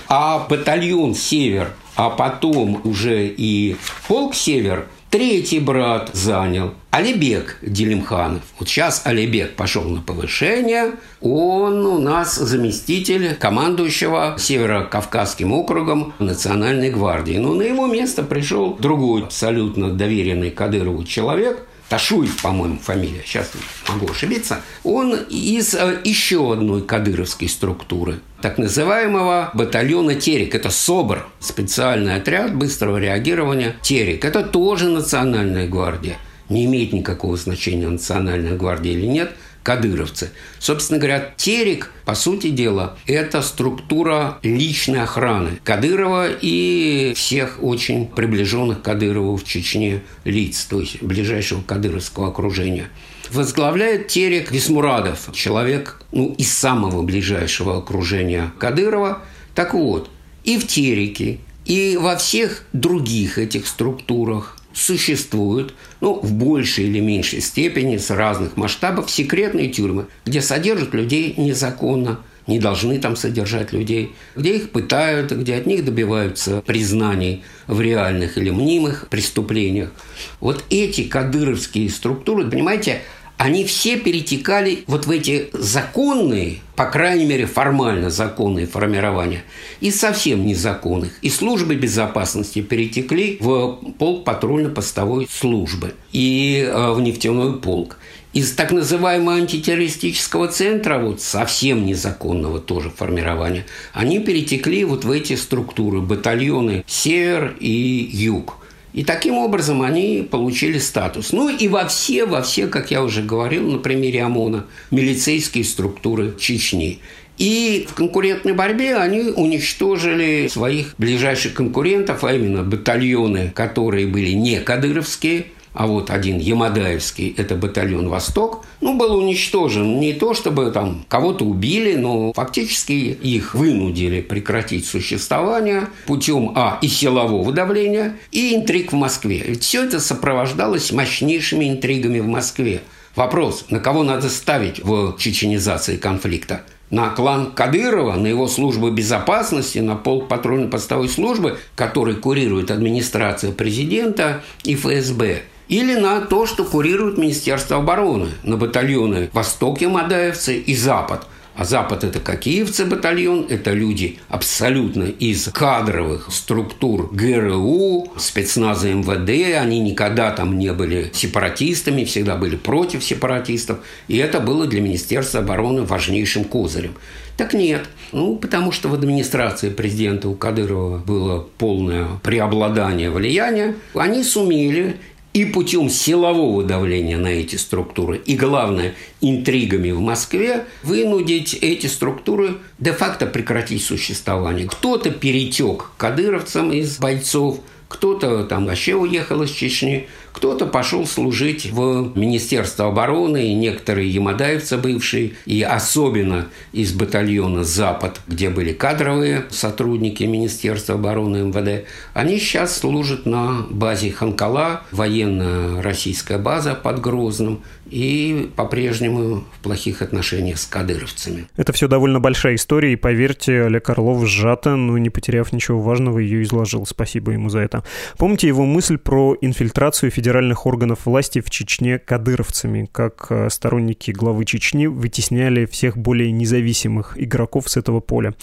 А батальон «Север», а потом уже и полк «Север» Третий брат занял Алибек Делимханов. Вот сейчас Алибек пошел на повышение. Он у нас заместитель командующего Северо-Кавказским округом Национальной гвардии. Но на его место пришел другой абсолютно доверенный Кадырову человек – Ташуев, по-моему, фамилия, сейчас могу ошибиться, он из э, еще одной кадыровской структуры, так называемого батальона «Терек». Это СОБР, специальный отряд быстрого реагирования «Терек». Это тоже национальная гвардия. Не имеет никакого значения, национальная гвардия или нет – кадыровцы. Собственно говоря, Терек, по сути дела, это структура личной охраны Кадырова и всех очень приближенных Кадырову в Чечне лиц, то есть ближайшего кадыровского окружения. Возглавляет Терек Висмурадов, человек ну, из самого ближайшего окружения Кадырова. Так вот, и в Тереке, и во всех других этих структурах существуют, ну, в большей или меньшей степени, с разных масштабов, секретные тюрьмы, где содержат людей незаконно, не должны там содержать людей, где их пытают, где от них добиваются признаний в реальных или мнимых преступлениях. Вот эти кадыровские структуры, понимаете, они все перетекали вот в эти законные, по крайней мере формально законные формирования, и совсем незаконных. И службы безопасности перетекли в полк патрульно-постовой службы и э, в нефтяной полк. Из так называемого антитеррористического центра, вот совсем незаконного тоже формирования, они перетекли вот в эти структуры, батальоны «Север» и «Юг». И таким образом они получили статус. Ну и во все, во все, как я уже говорил на примере ОМОНа, милицейские структуры Чечни. И в конкурентной борьбе они уничтожили своих ближайших конкурентов, а именно батальоны, которые были не кадыровские – а вот один Ямадаевский, это батальон «Восток», ну, был уничтожен не то, чтобы там кого-то убили, но фактически их вынудили прекратить существование путем, а, и силового давления, и интриг в Москве. Ведь все это сопровождалось мощнейшими интригами в Москве. Вопрос, на кого надо ставить в чеченизации конфликта? на клан Кадырова, на его службу безопасности, на полк патрульно-постовой службы, который курирует администрация президента и ФСБ – или на то, что курирует Министерство обороны, на батальоны «Восток» Ямадаевцы и «Запад», а Запад – это Кокиевцы батальон, это люди абсолютно из кадровых структур ГРУ, спецназа МВД, они никогда там не были сепаратистами, всегда были против сепаратистов, и это было для Министерства обороны важнейшим козырем. Так нет. Ну, потому что в администрации президента у Кадырова было полное преобладание влияния. Они сумели и путем силового давления на эти структуры, и, главное, интригами в Москве, вынудить эти структуры де-факто прекратить существование. Кто-то перетек кадыровцам из бойцов, кто-то там вообще уехал из Чечни, кто-то пошел служить в Министерство обороны, и некоторые ямадаевцы бывшие, и особенно из батальона «Запад», где были кадровые сотрудники Министерства обороны МВД, они сейчас служат на базе Ханкала, военная российская база под Грозным, и по-прежнему в плохих отношениях с кадыровцами. Это все довольно большая история, и поверьте, Олег Орлов сжато, но не потеряв ничего важного, ее изложил. Спасибо ему за это. Помните его мысль про инфильтрацию федеральных органов власти в Чечне кадыровцами, как э, сторонники главы Чечни вытесняли всех более независимых игроков с этого поля.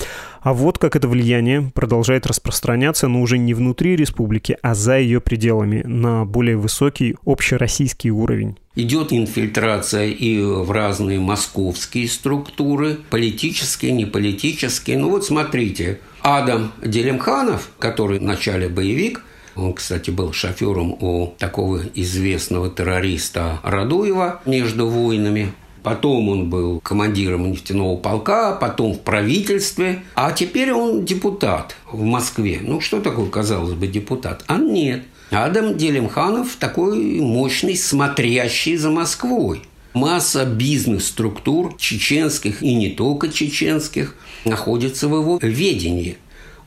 А вот как это влияние продолжает распространяться, но уже не внутри республики, а за ее пределами, на более высокий общероссийский уровень. Идет инфильтрация и в разные московские структуры, политические, неполитические. Ну вот смотрите, Адам Делимханов, который в начале боевик, он, кстати, был шофером у такого известного террориста Радуева между войнами. Потом он был командиром нефтяного полка, потом в правительстве, а теперь он депутат в Москве. Ну, что такое, казалось бы, депутат? А нет. Адам Делимханов такой мощный, смотрящий за Москвой. Масса бизнес-структур чеченских и не только чеченских находится в его ведении.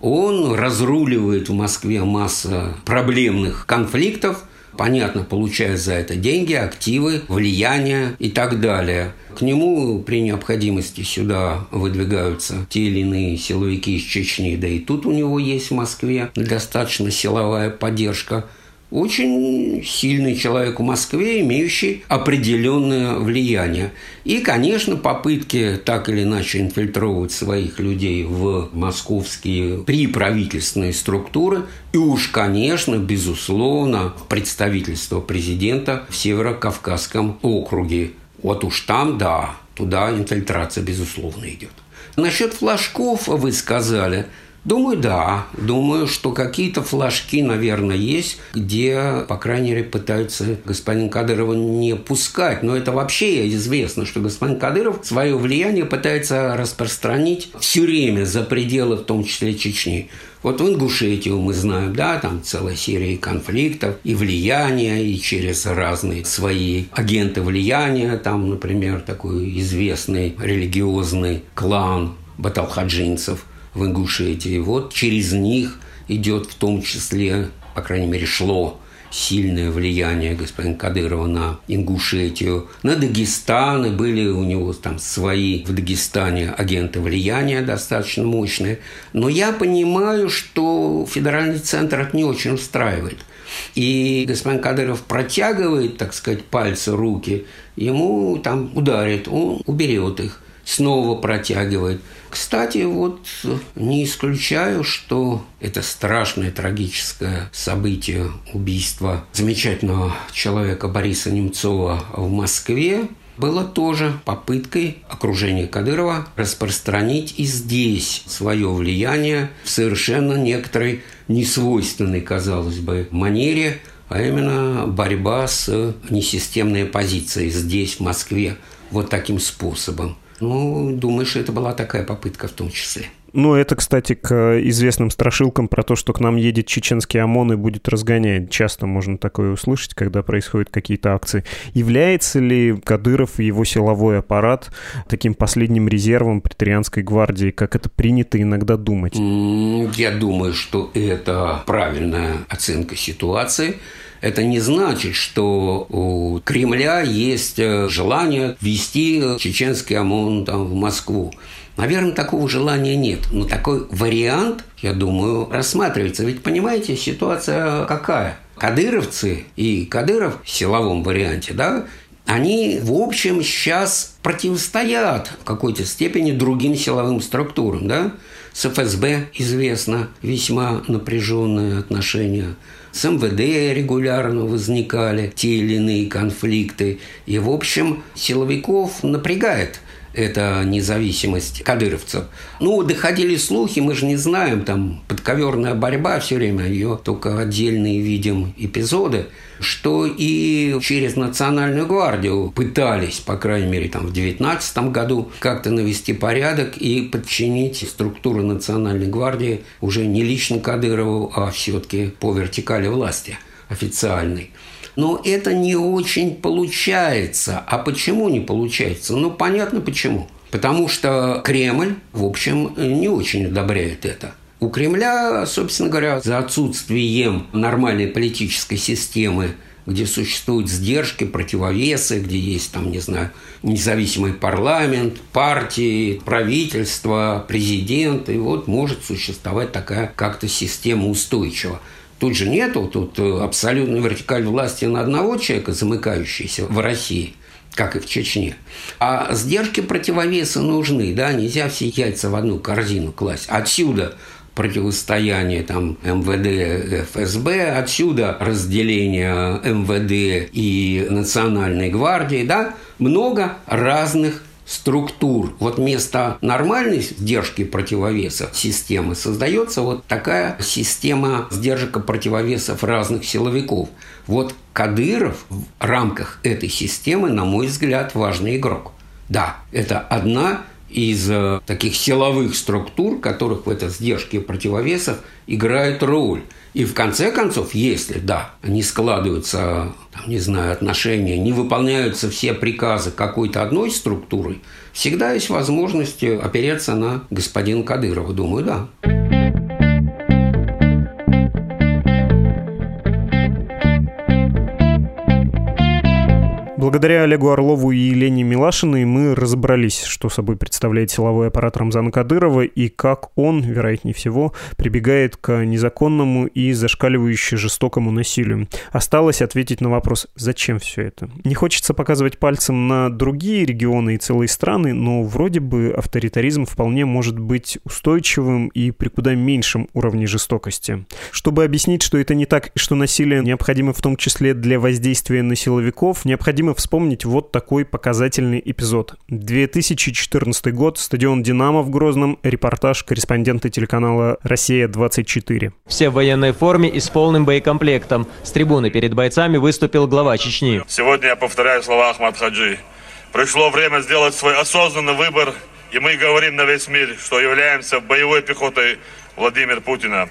Он разруливает в Москве масса проблемных конфликтов, понятно, получая за это деньги, активы, влияние и так далее. К нему при необходимости сюда выдвигаются те или иные силовики из Чечни, да и тут у него есть в Москве достаточно силовая поддержка очень сильный человек в Москве, имеющий определенное влияние. И, конечно, попытки так или иначе инфильтровать своих людей в московские приправительственные структуры и уж, конечно, безусловно, представительство президента в Северо-Кавказском округе. Вот уж там, да, туда инфильтрация, безусловно, идет. Насчет флажков вы сказали – Думаю, да. Думаю, что какие-то флажки, наверное, есть, где, по крайней мере, пытаются господин Кадырова не пускать. Но это вообще известно, что господин Кадыров свое влияние пытается распространить все время за пределы, в том числе Чечни. Вот в Ингушетию мы знаем, да, там целая серия конфликтов и влияния, и через разные свои агенты влияния, там, например, такой известный религиозный клан баталхаджинцев – в Ингушетии. Вот через них идет в том числе, по крайней мере, шло сильное влияние господина Кадырова на Ингушетию, на Дагестан, и были у него там свои в Дагестане агенты влияния достаточно мощные. Но я понимаю, что федеральный центр это не очень устраивает. И господин Кадыров протягивает, так сказать, пальцы, руки, ему там ударит, он уберет их, снова протягивает – кстати, вот не исключаю, что это страшное трагическое событие убийства замечательного человека Бориса Немцова в Москве было тоже попыткой окружения Кадырова распространить и здесь свое влияние в совершенно некоторой несвойственной, казалось бы, манере, а именно борьба с несистемной оппозицией здесь, в Москве, вот таким способом – ну, думаю, что это была такая попытка в том числе. Ну, это, кстати, к известным страшилкам про то, что к нам едет чеченский ОМОН и будет разгонять. Часто можно такое услышать, когда происходят какие-то акции. Является ли Кадыров и его силовой аппарат таким последним резервом претарианской гвардии, как это принято иногда думать? Я думаю, что это правильная оценка ситуации. Это не значит, что у Кремля есть э, желание ввести чеченский ОМОН там, в Москву. Наверное, такого желания нет. Но такой вариант, я думаю, рассматривается. Ведь понимаете, ситуация какая? Кадыровцы и Кадыров в силовом варианте, да, они, в общем, сейчас противостоят в какой-то степени другим силовым структурам, да. С ФСБ известно весьма напряженные отношения с МВД регулярно возникали те или иные конфликты. И, в общем, силовиков напрягает эта независимость кадыровцев. Ну, доходили слухи, мы же не знаем, там подковерная борьба все время, ее только отдельные видим эпизоды, что и через Национальную гвардию пытались, по крайней мере, там в 19 году как-то навести порядок и подчинить структуру Национальной гвардии уже не лично Кадырову, а все-таки по вертикали власти официальной. Но это не очень получается. А почему не получается? Ну, понятно почему. Потому что Кремль, в общем, не очень одобряет это. У Кремля, собственно говоря, за отсутствием нормальной политической системы где существуют сдержки, противовесы, где есть, там, не знаю, независимый парламент, партии, правительство, президент, и вот может существовать такая как-то система устойчива. Тут же нету, тут э, абсолютная вертикаль власти на одного человека, замыкающийся в России как и в Чечне. А сдержки противовеса нужны, да, нельзя все яйца в одну корзину класть. Отсюда противостояние там МВД, ФСБ, отсюда разделение МВД и Национальной гвардии, да, много разных структур. Вот вместо нормальной сдержки противовеса системы создается вот такая система сдержек и противовесов разных силовиков. Вот Кадыров в рамках этой системы, на мой взгляд, важный игрок. Да, это одна из э, таких силовых структур, которых в этой сдержке противовесов играет роль. И в конце концов, если, да, не складываются, там, не знаю, отношения, не выполняются все приказы какой-то одной структурой, всегда есть возможность опереться на господина Кадырова. Думаю, да. Благодаря Олегу Орлову и Елене Милашиной мы разобрались, что собой представляет силовой аппарат Рамзана Кадырова и как он, вероятнее всего, прибегает к незаконному и зашкаливающе жестокому насилию. Осталось ответить на вопрос, зачем все это? Не хочется показывать пальцем на другие регионы и целые страны, но вроде бы авторитаризм вполне может быть устойчивым и при куда меньшем уровне жестокости. Чтобы объяснить, что это не так и что насилие необходимо в том числе для воздействия на силовиков, необходимо вспомнить вот такой показательный эпизод. 2014 год, стадион «Динамо» в Грозном, репортаж корреспондента телеканала «Россия-24». Все в военной форме и с полным боекомплектом. С трибуны перед бойцами выступил глава Чечни. Сегодня я повторяю слова Ахмад Хаджи. Пришло время сделать свой осознанный выбор, и мы говорим на весь мир, что являемся боевой пехотой Владимира Путина.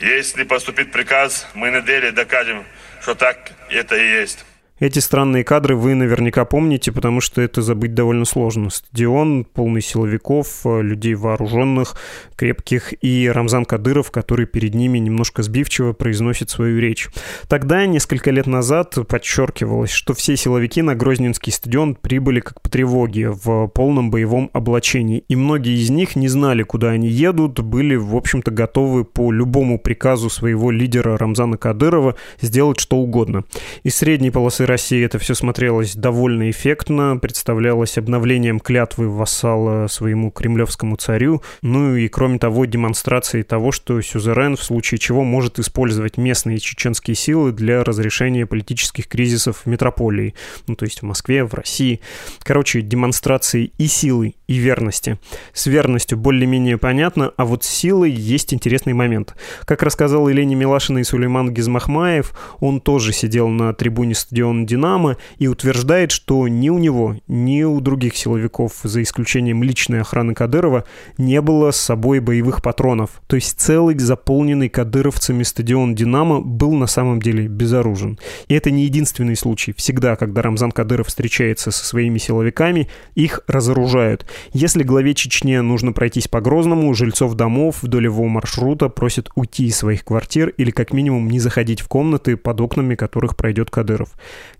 Если поступит приказ, мы на деле докажем, что так это и есть. Эти странные кадры вы наверняка помните, потому что это забыть довольно сложно. Стадион полный силовиков, людей вооруженных, крепких, и Рамзан Кадыров, который перед ними немножко сбивчиво произносит свою речь. Тогда, несколько лет назад, подчеркивалось, что все силовики на Грозненский стадион прибыли как по тревоге в полном боевом облачении, и многие из них не знали, куда они едут, были, в общем-то, готовы по любому приказу своего лидера Рамзана Кадырова сделать что угодно. Из средней полосы России это все смотрелось довольно эффектно, представлялось обновлением клятвы вассала своему кремлевскому царю, ну и, кроме того, демонстрацией того, что сюзерен в случае чего может использовать местные чеченские силы для разрешения политических кризисов в метрополии, ну то есть в Москве, в России. Короче, демонстрации и силы, и верности. С верностью более-менее понятно, а вот с силой есть интересный момент. Как рассказал Елене Милашина и Сулейман Гизмахмаев, он тоже сидел на трибуне стадиона «Динамо» и утверждает, что ни у него, ни у других силовиков, за исключением личной охраны Кадырова, не было с собой боевых патронов. То есть целый заполненный кадыровцами стадион «Динамо» был на самом деле безоружен. И это не единственный случай. Всегда, когда Рамзан Кадыров встречается со своими силовиками, их разоружают. Если главе Чечни нужно пройтись по Грозному, жильцов домов вдоль его маршрута просят уйти из своих квартир или как минимум не заходить в комнаты, под окнами которых пройдет Кадыров,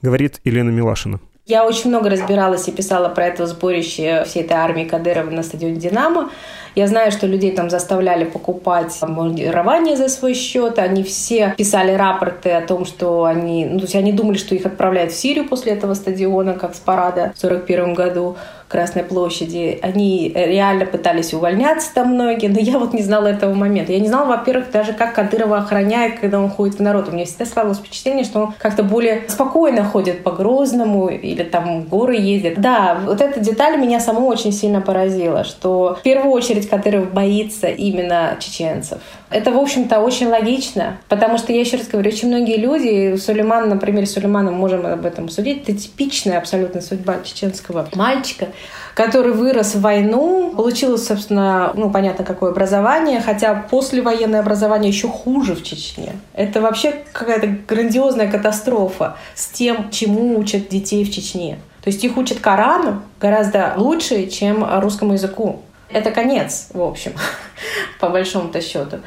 говорит Елена Милашина. Я очень много разбиралась и писала про это сборище всей этой армии Кадырова на стадионе «Динамо». Я знаю, что людей там заставляли покупать обмундирование за свой счет. Они все писали рапорты о том, что они... Ну, то есть они думали, что их отправляют в Сирию после этого стадиона, как с парада в 1941 году. Красной площади. Они реально пытались увольняться там многие, но я вот не знала этого момента. Я не знала, во-первых, даже как Кадырова охраняет, когда он ходит в народ. У меня всегда складывалось впечатление, что он как-то более спокойно ходит по Грозному или там в горы ездит. Да, вот эта деталь меня саму очень сильно поразила, что в первую очередь Кадыров боится именно чеченцев. Это, в общем-то, очень логично, потому что, я еще раз говорю, очень многие люди, Сулейман, например, Сулеймана можем об этом судить, это типичная абсолютно судьба чеченского мальчика, который вырос в войну, получил, собственно, ну, понятно, какое образование, хотя послевоенное образование еще хуже в Чечне. Это вообще какая-то грандиозная катастрофа с тем, чему учат детей в Чечне. То есть их учат Корану гораздо лучше, чем русскому языку. Это конец, в общем, по большому-то счету.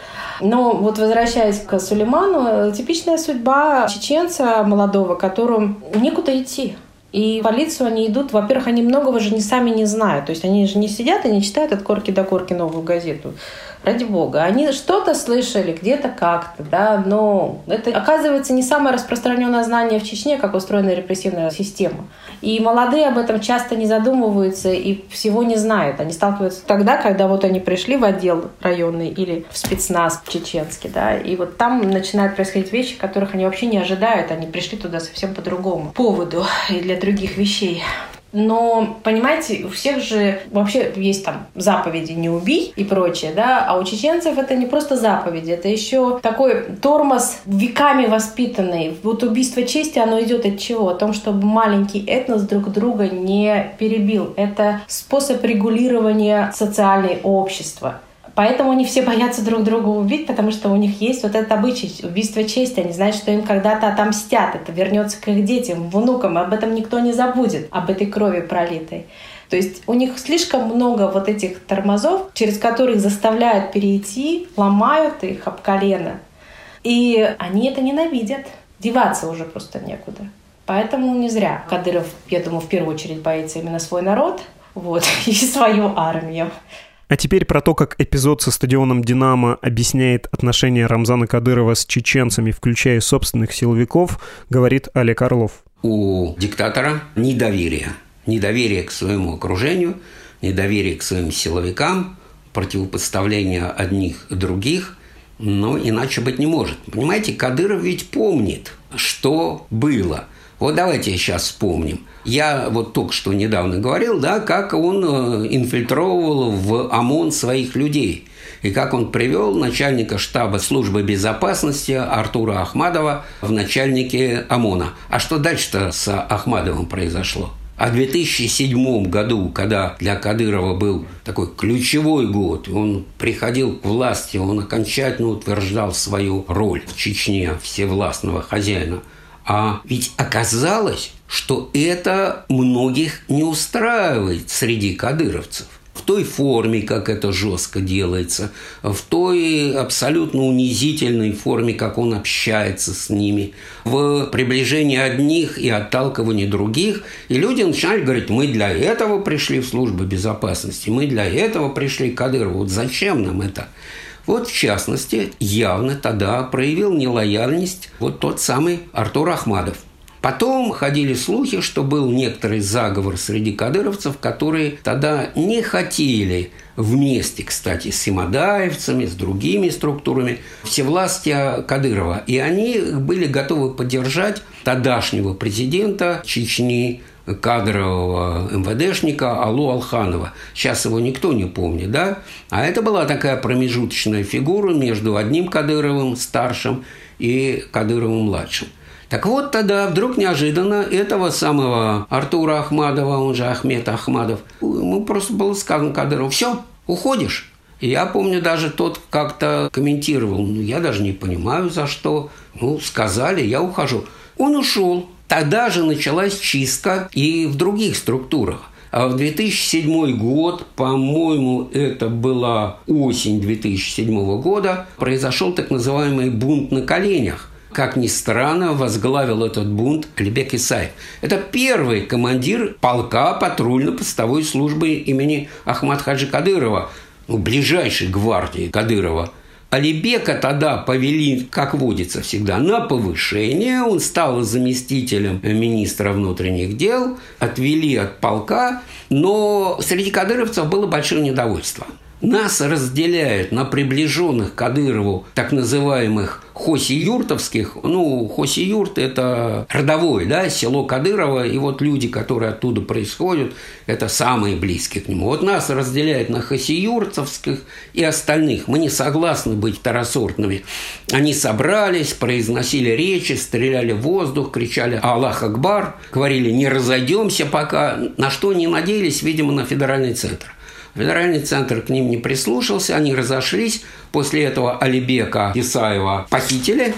Но вот возвращаясь к Сулейману, типичная судьба чеченца молодого, которому некуда идти. И в полицию они идут, во-первых, они многого же не сами не знают. То есть они же не сидят и не читают от корки до корки новую газету ради бога. Они что-то слышали где-то как-то, да, но это, оказывается, не самое распространенное знание в Чечне, как устроена репрессивная система. И молодые об этом часто не задумываются и всего не знают. Они сталкиваются тогда, когда вот они пришли в отдел районный или в спецназ чеченский, да, и вот там начинают происходить вещи, которых они вообще не ожидают. Они пришли туда совсем по другому поводу и для других вещей. Но, понимаете, у всех же вообще есть там заповеди «не убий» и прочее, да, а у чеченцев это не просто заповеди, это еще такой тормоз веками воспитанный. Вот убийство чести, оно идет от чего? О том, чтобы маленький этнос друг друга не перебил. Это способ регулирования социальной общества. Поэтому они все боятся друг друга убить, потому что у них есть вот этот обычай убийство чести. Они знают, что им когда-то отомстят. Это вернется к их детям, внукам. Об этом никто не забудет, об этой крови пролитой. То есть у них слишком много вот этих тормозов, через которые заставляют перейти, ломают их об колено. И они это ненавидят. Деваться уже просто некуда. Поэтому не зря Кадыров, я думаю, в первую очередь боится именно свой народ вот, и свою армию. А теперь про то, как эпизод со стадионом «Динамо» объясняет отношения Рамзана Кадырова с чеченцами, включая собственных силовиков, говорит Олег Орлов. У диктатора недоверие. Недоверие к своему окружению, недоверие к своим силовикам, противопоставление одних других, но иначе быть не может. Понимаете, Кадыров ведь помнит, что было – вот давайте сейчас вспомним. Я вот только что недавно говорил, да, как он э, инфильтровывал в ОМОН своих людей. И как он привел начальника штаба службы безопасности Артура Ахмадова в начальнике ОМОНа. А что дальше-то с Ахмадовым произошло? А в 2007 году, когда для Кадырова был такой ключевой год, он приходил к власти, он окончательно утверждал свою роль в Чечне всевластного хозяина – А ведь оказалось, что это многих не устраивает среди кадыровцев в той форме, как это жестко делается, в той абсолютно унизительной форме, как он общается с ними, в приближении одних и отталкивании других. И люди начинают говорить, мы для этого пришли в службу безопасности, мы для этого пришли к Кадырову. Вот зачем нам это? Вот, в частности, явно тогда проявил нелояльность вот тот самый Артур Ахмадов. Потом ходили слухи, что был некоторый заговор среди кадыровцев, которые тогда не хотели вместе, кстати, с Имадаевцами, с другими структурами, всевластия Кадырова. И они были готовы поддержать тогдашнего президента Чечни кадрового МВДшника Аллу Алханова. Сейчас его никто не помнит, да? А это была такая промежуточная фигура между одним Кадыровым старшим и Кадыровым младшим. Так вот тогда вдруг неожиданно этого самого Артура Ахмадова, он же Ахмед Ахмадов, ему просто было сказано Кадырову, все, уходишь. Я помню, даже тот как-то комментировал, ну, я даже не понимаю, за что. Ну, сказали, я ухожу. Он ушел. Тогда же началась чистка и в других структурах. А в 2007 год, по-моему, это была осень 2007 года, произошел так называемый бунт на коленях – как ни странно, возглавил этот бунт Алибек Исаев. Это первый командир полка патрульно-постовой службы имени Ахмад Хаджи Кадырова, ну, ближайшей гвардии Кадырова. Алибека тогда повели, как водится всегда, на повышение. Он стал заместителем министра внутренних дел, отвели от полка. Но среди кадыровцев было большое недовольство. Нас разделяют на приближенных Кадырову так называемых хоси-юртовских. Ну, хоси-юрт – это родовое, да, село Кадырова, и вот люди, которые оттуда происходят, это самые близкие к нему. Вот нас разделяют на хоси-юртовских и остальных. Мы не согласны быть второсортными. Они собрались, произносили речи, стреляли в воздух, кричали «Аллах Акбар», говорили «не разойдемся пока», на что не надеялись, видимо, на федеральный центр. Федеральный центр к ним не прислушался, они разошлись. После этого Алибека Исаева похитили,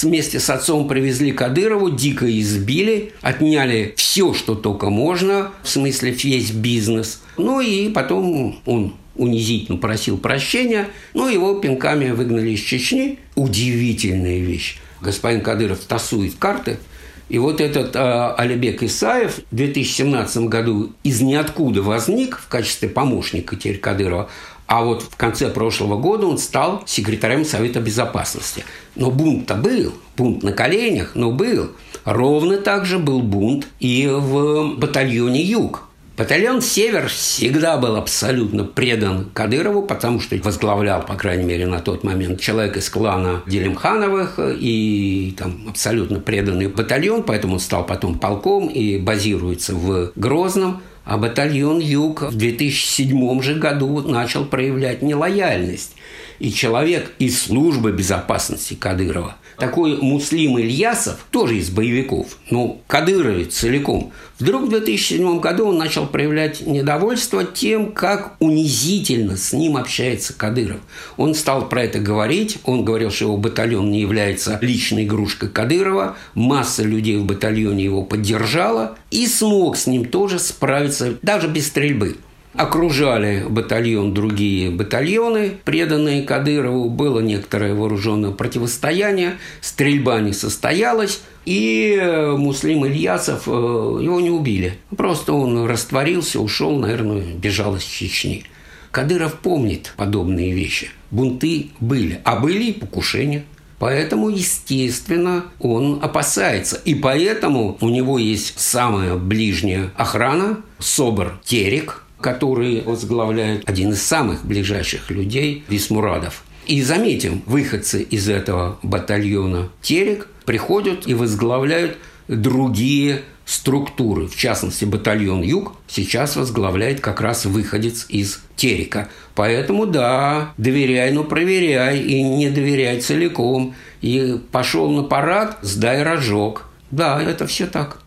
вместе с отцом привезли Кадырову, дико избили, отняли все, что только можно, в смысле весь бизнес. Ну и потом он унизительно просил прощения, ну его пинками выгнали из Чечни. Удивительная вещь. Господин Кадыров тасует карты – и вот этот э, Алибек Исаев в 2017 году из ниоткуда возник в качестве помощника теперь Кадырова, а вот в конце прошлого года он стал секретарем Совета Безопасности. Но бунт-то был, бунт на коленях, но был. Ровно так же был бунт и в батальоне «Юг», Батальон «Север» всегда был абсолютно предан Кадырову, потому что возглавлял, по крайней мере, на тот момент человек из клана Делимхановых и там абсолютно преданный батальон, поэтому он стал потом полком и базируется в Грозном. А батальон «Юг» в 2007 же году начал проявлять нелояльность. И человек из службы безопасности Кадырова такой Муслим Ильясов, тоже из боевиков, но кадыровец целиком, вдруг в 2007 году он начал проявлять недовольство тем, как унизительно с ним общается Кадыров. Он стал про это говорить, он говорил, что его батальон не является личной игрушкой Кадырова, масса людей в батальоне его поддержала и смог с ним тоже справиться даже без стрельбы окружали батальон другие батальоны, преданные Кадырову. Было некоторое вооруженное противостояние, стрельба не состоялась, и Муслим Ильясов, э, его не убили. Просто он растворился, ушел, наверное, бежал из Чечни. Кадыров помнит подобные вещи. Бунты были, а были и покушения. Поэтому, естественно, он опасается. И поэтому у него есть самая ближняя охрана, СОБР Терек, который возглавляет один из самых ближайших людей Висмурадов. И заметим, выходцы из этого батальона Терек приходят и возглавляют другие структуры. В частности, батальон Юг сейчас возглавляет как раз выходец из Терека. Поэтому да, доверяй, но проверяй, и не доверяй целиком. И пошел на парад, сдай рожок. Да, это все так.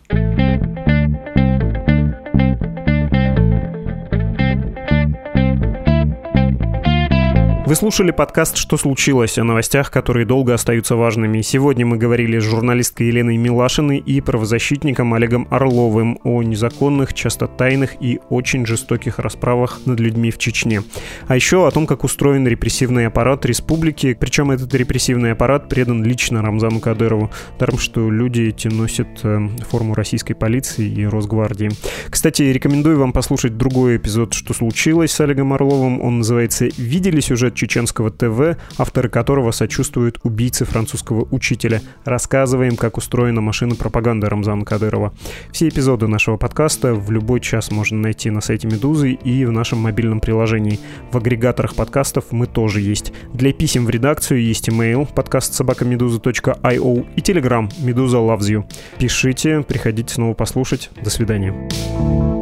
Вы слушали подкаст «Что случилось?» о новостях, которые долго остаются важными. Сегодня мы говорили с журналисткой Еленой Милашиной и правозащитником Олегом Орловым о незаконных, часто тайных и очень жестоких расправах над людьми в Чечне. А еще о том, как устроен репрессивный аппарат республики, причем этот репрессивный аппарат предан лично Рамзану Кадырову, даром что люди эти носят э, форму российской полиции и Росгвардии. Кстати, рекомендую вам послушать другой эпизод «Что случилось?» с Олегом Орловым. Он называется «Видели сюжет чеченского ТВ, авторы которого сочувствуют убийце французского учителя. Рассказываем, как устроена машина пропаганды Рамзана Кадырова. Все эпизоды нашего подкаста в любой час можно найти на сайте Медузы и в нашем мобильном приложении. В агрегаторах подкастов мы тоже есть. Для писем в редакцию есть email подкаст собакамедуза.io и телеграм Медуза Loves You. Пишите, приходите снова послушать. До свидания.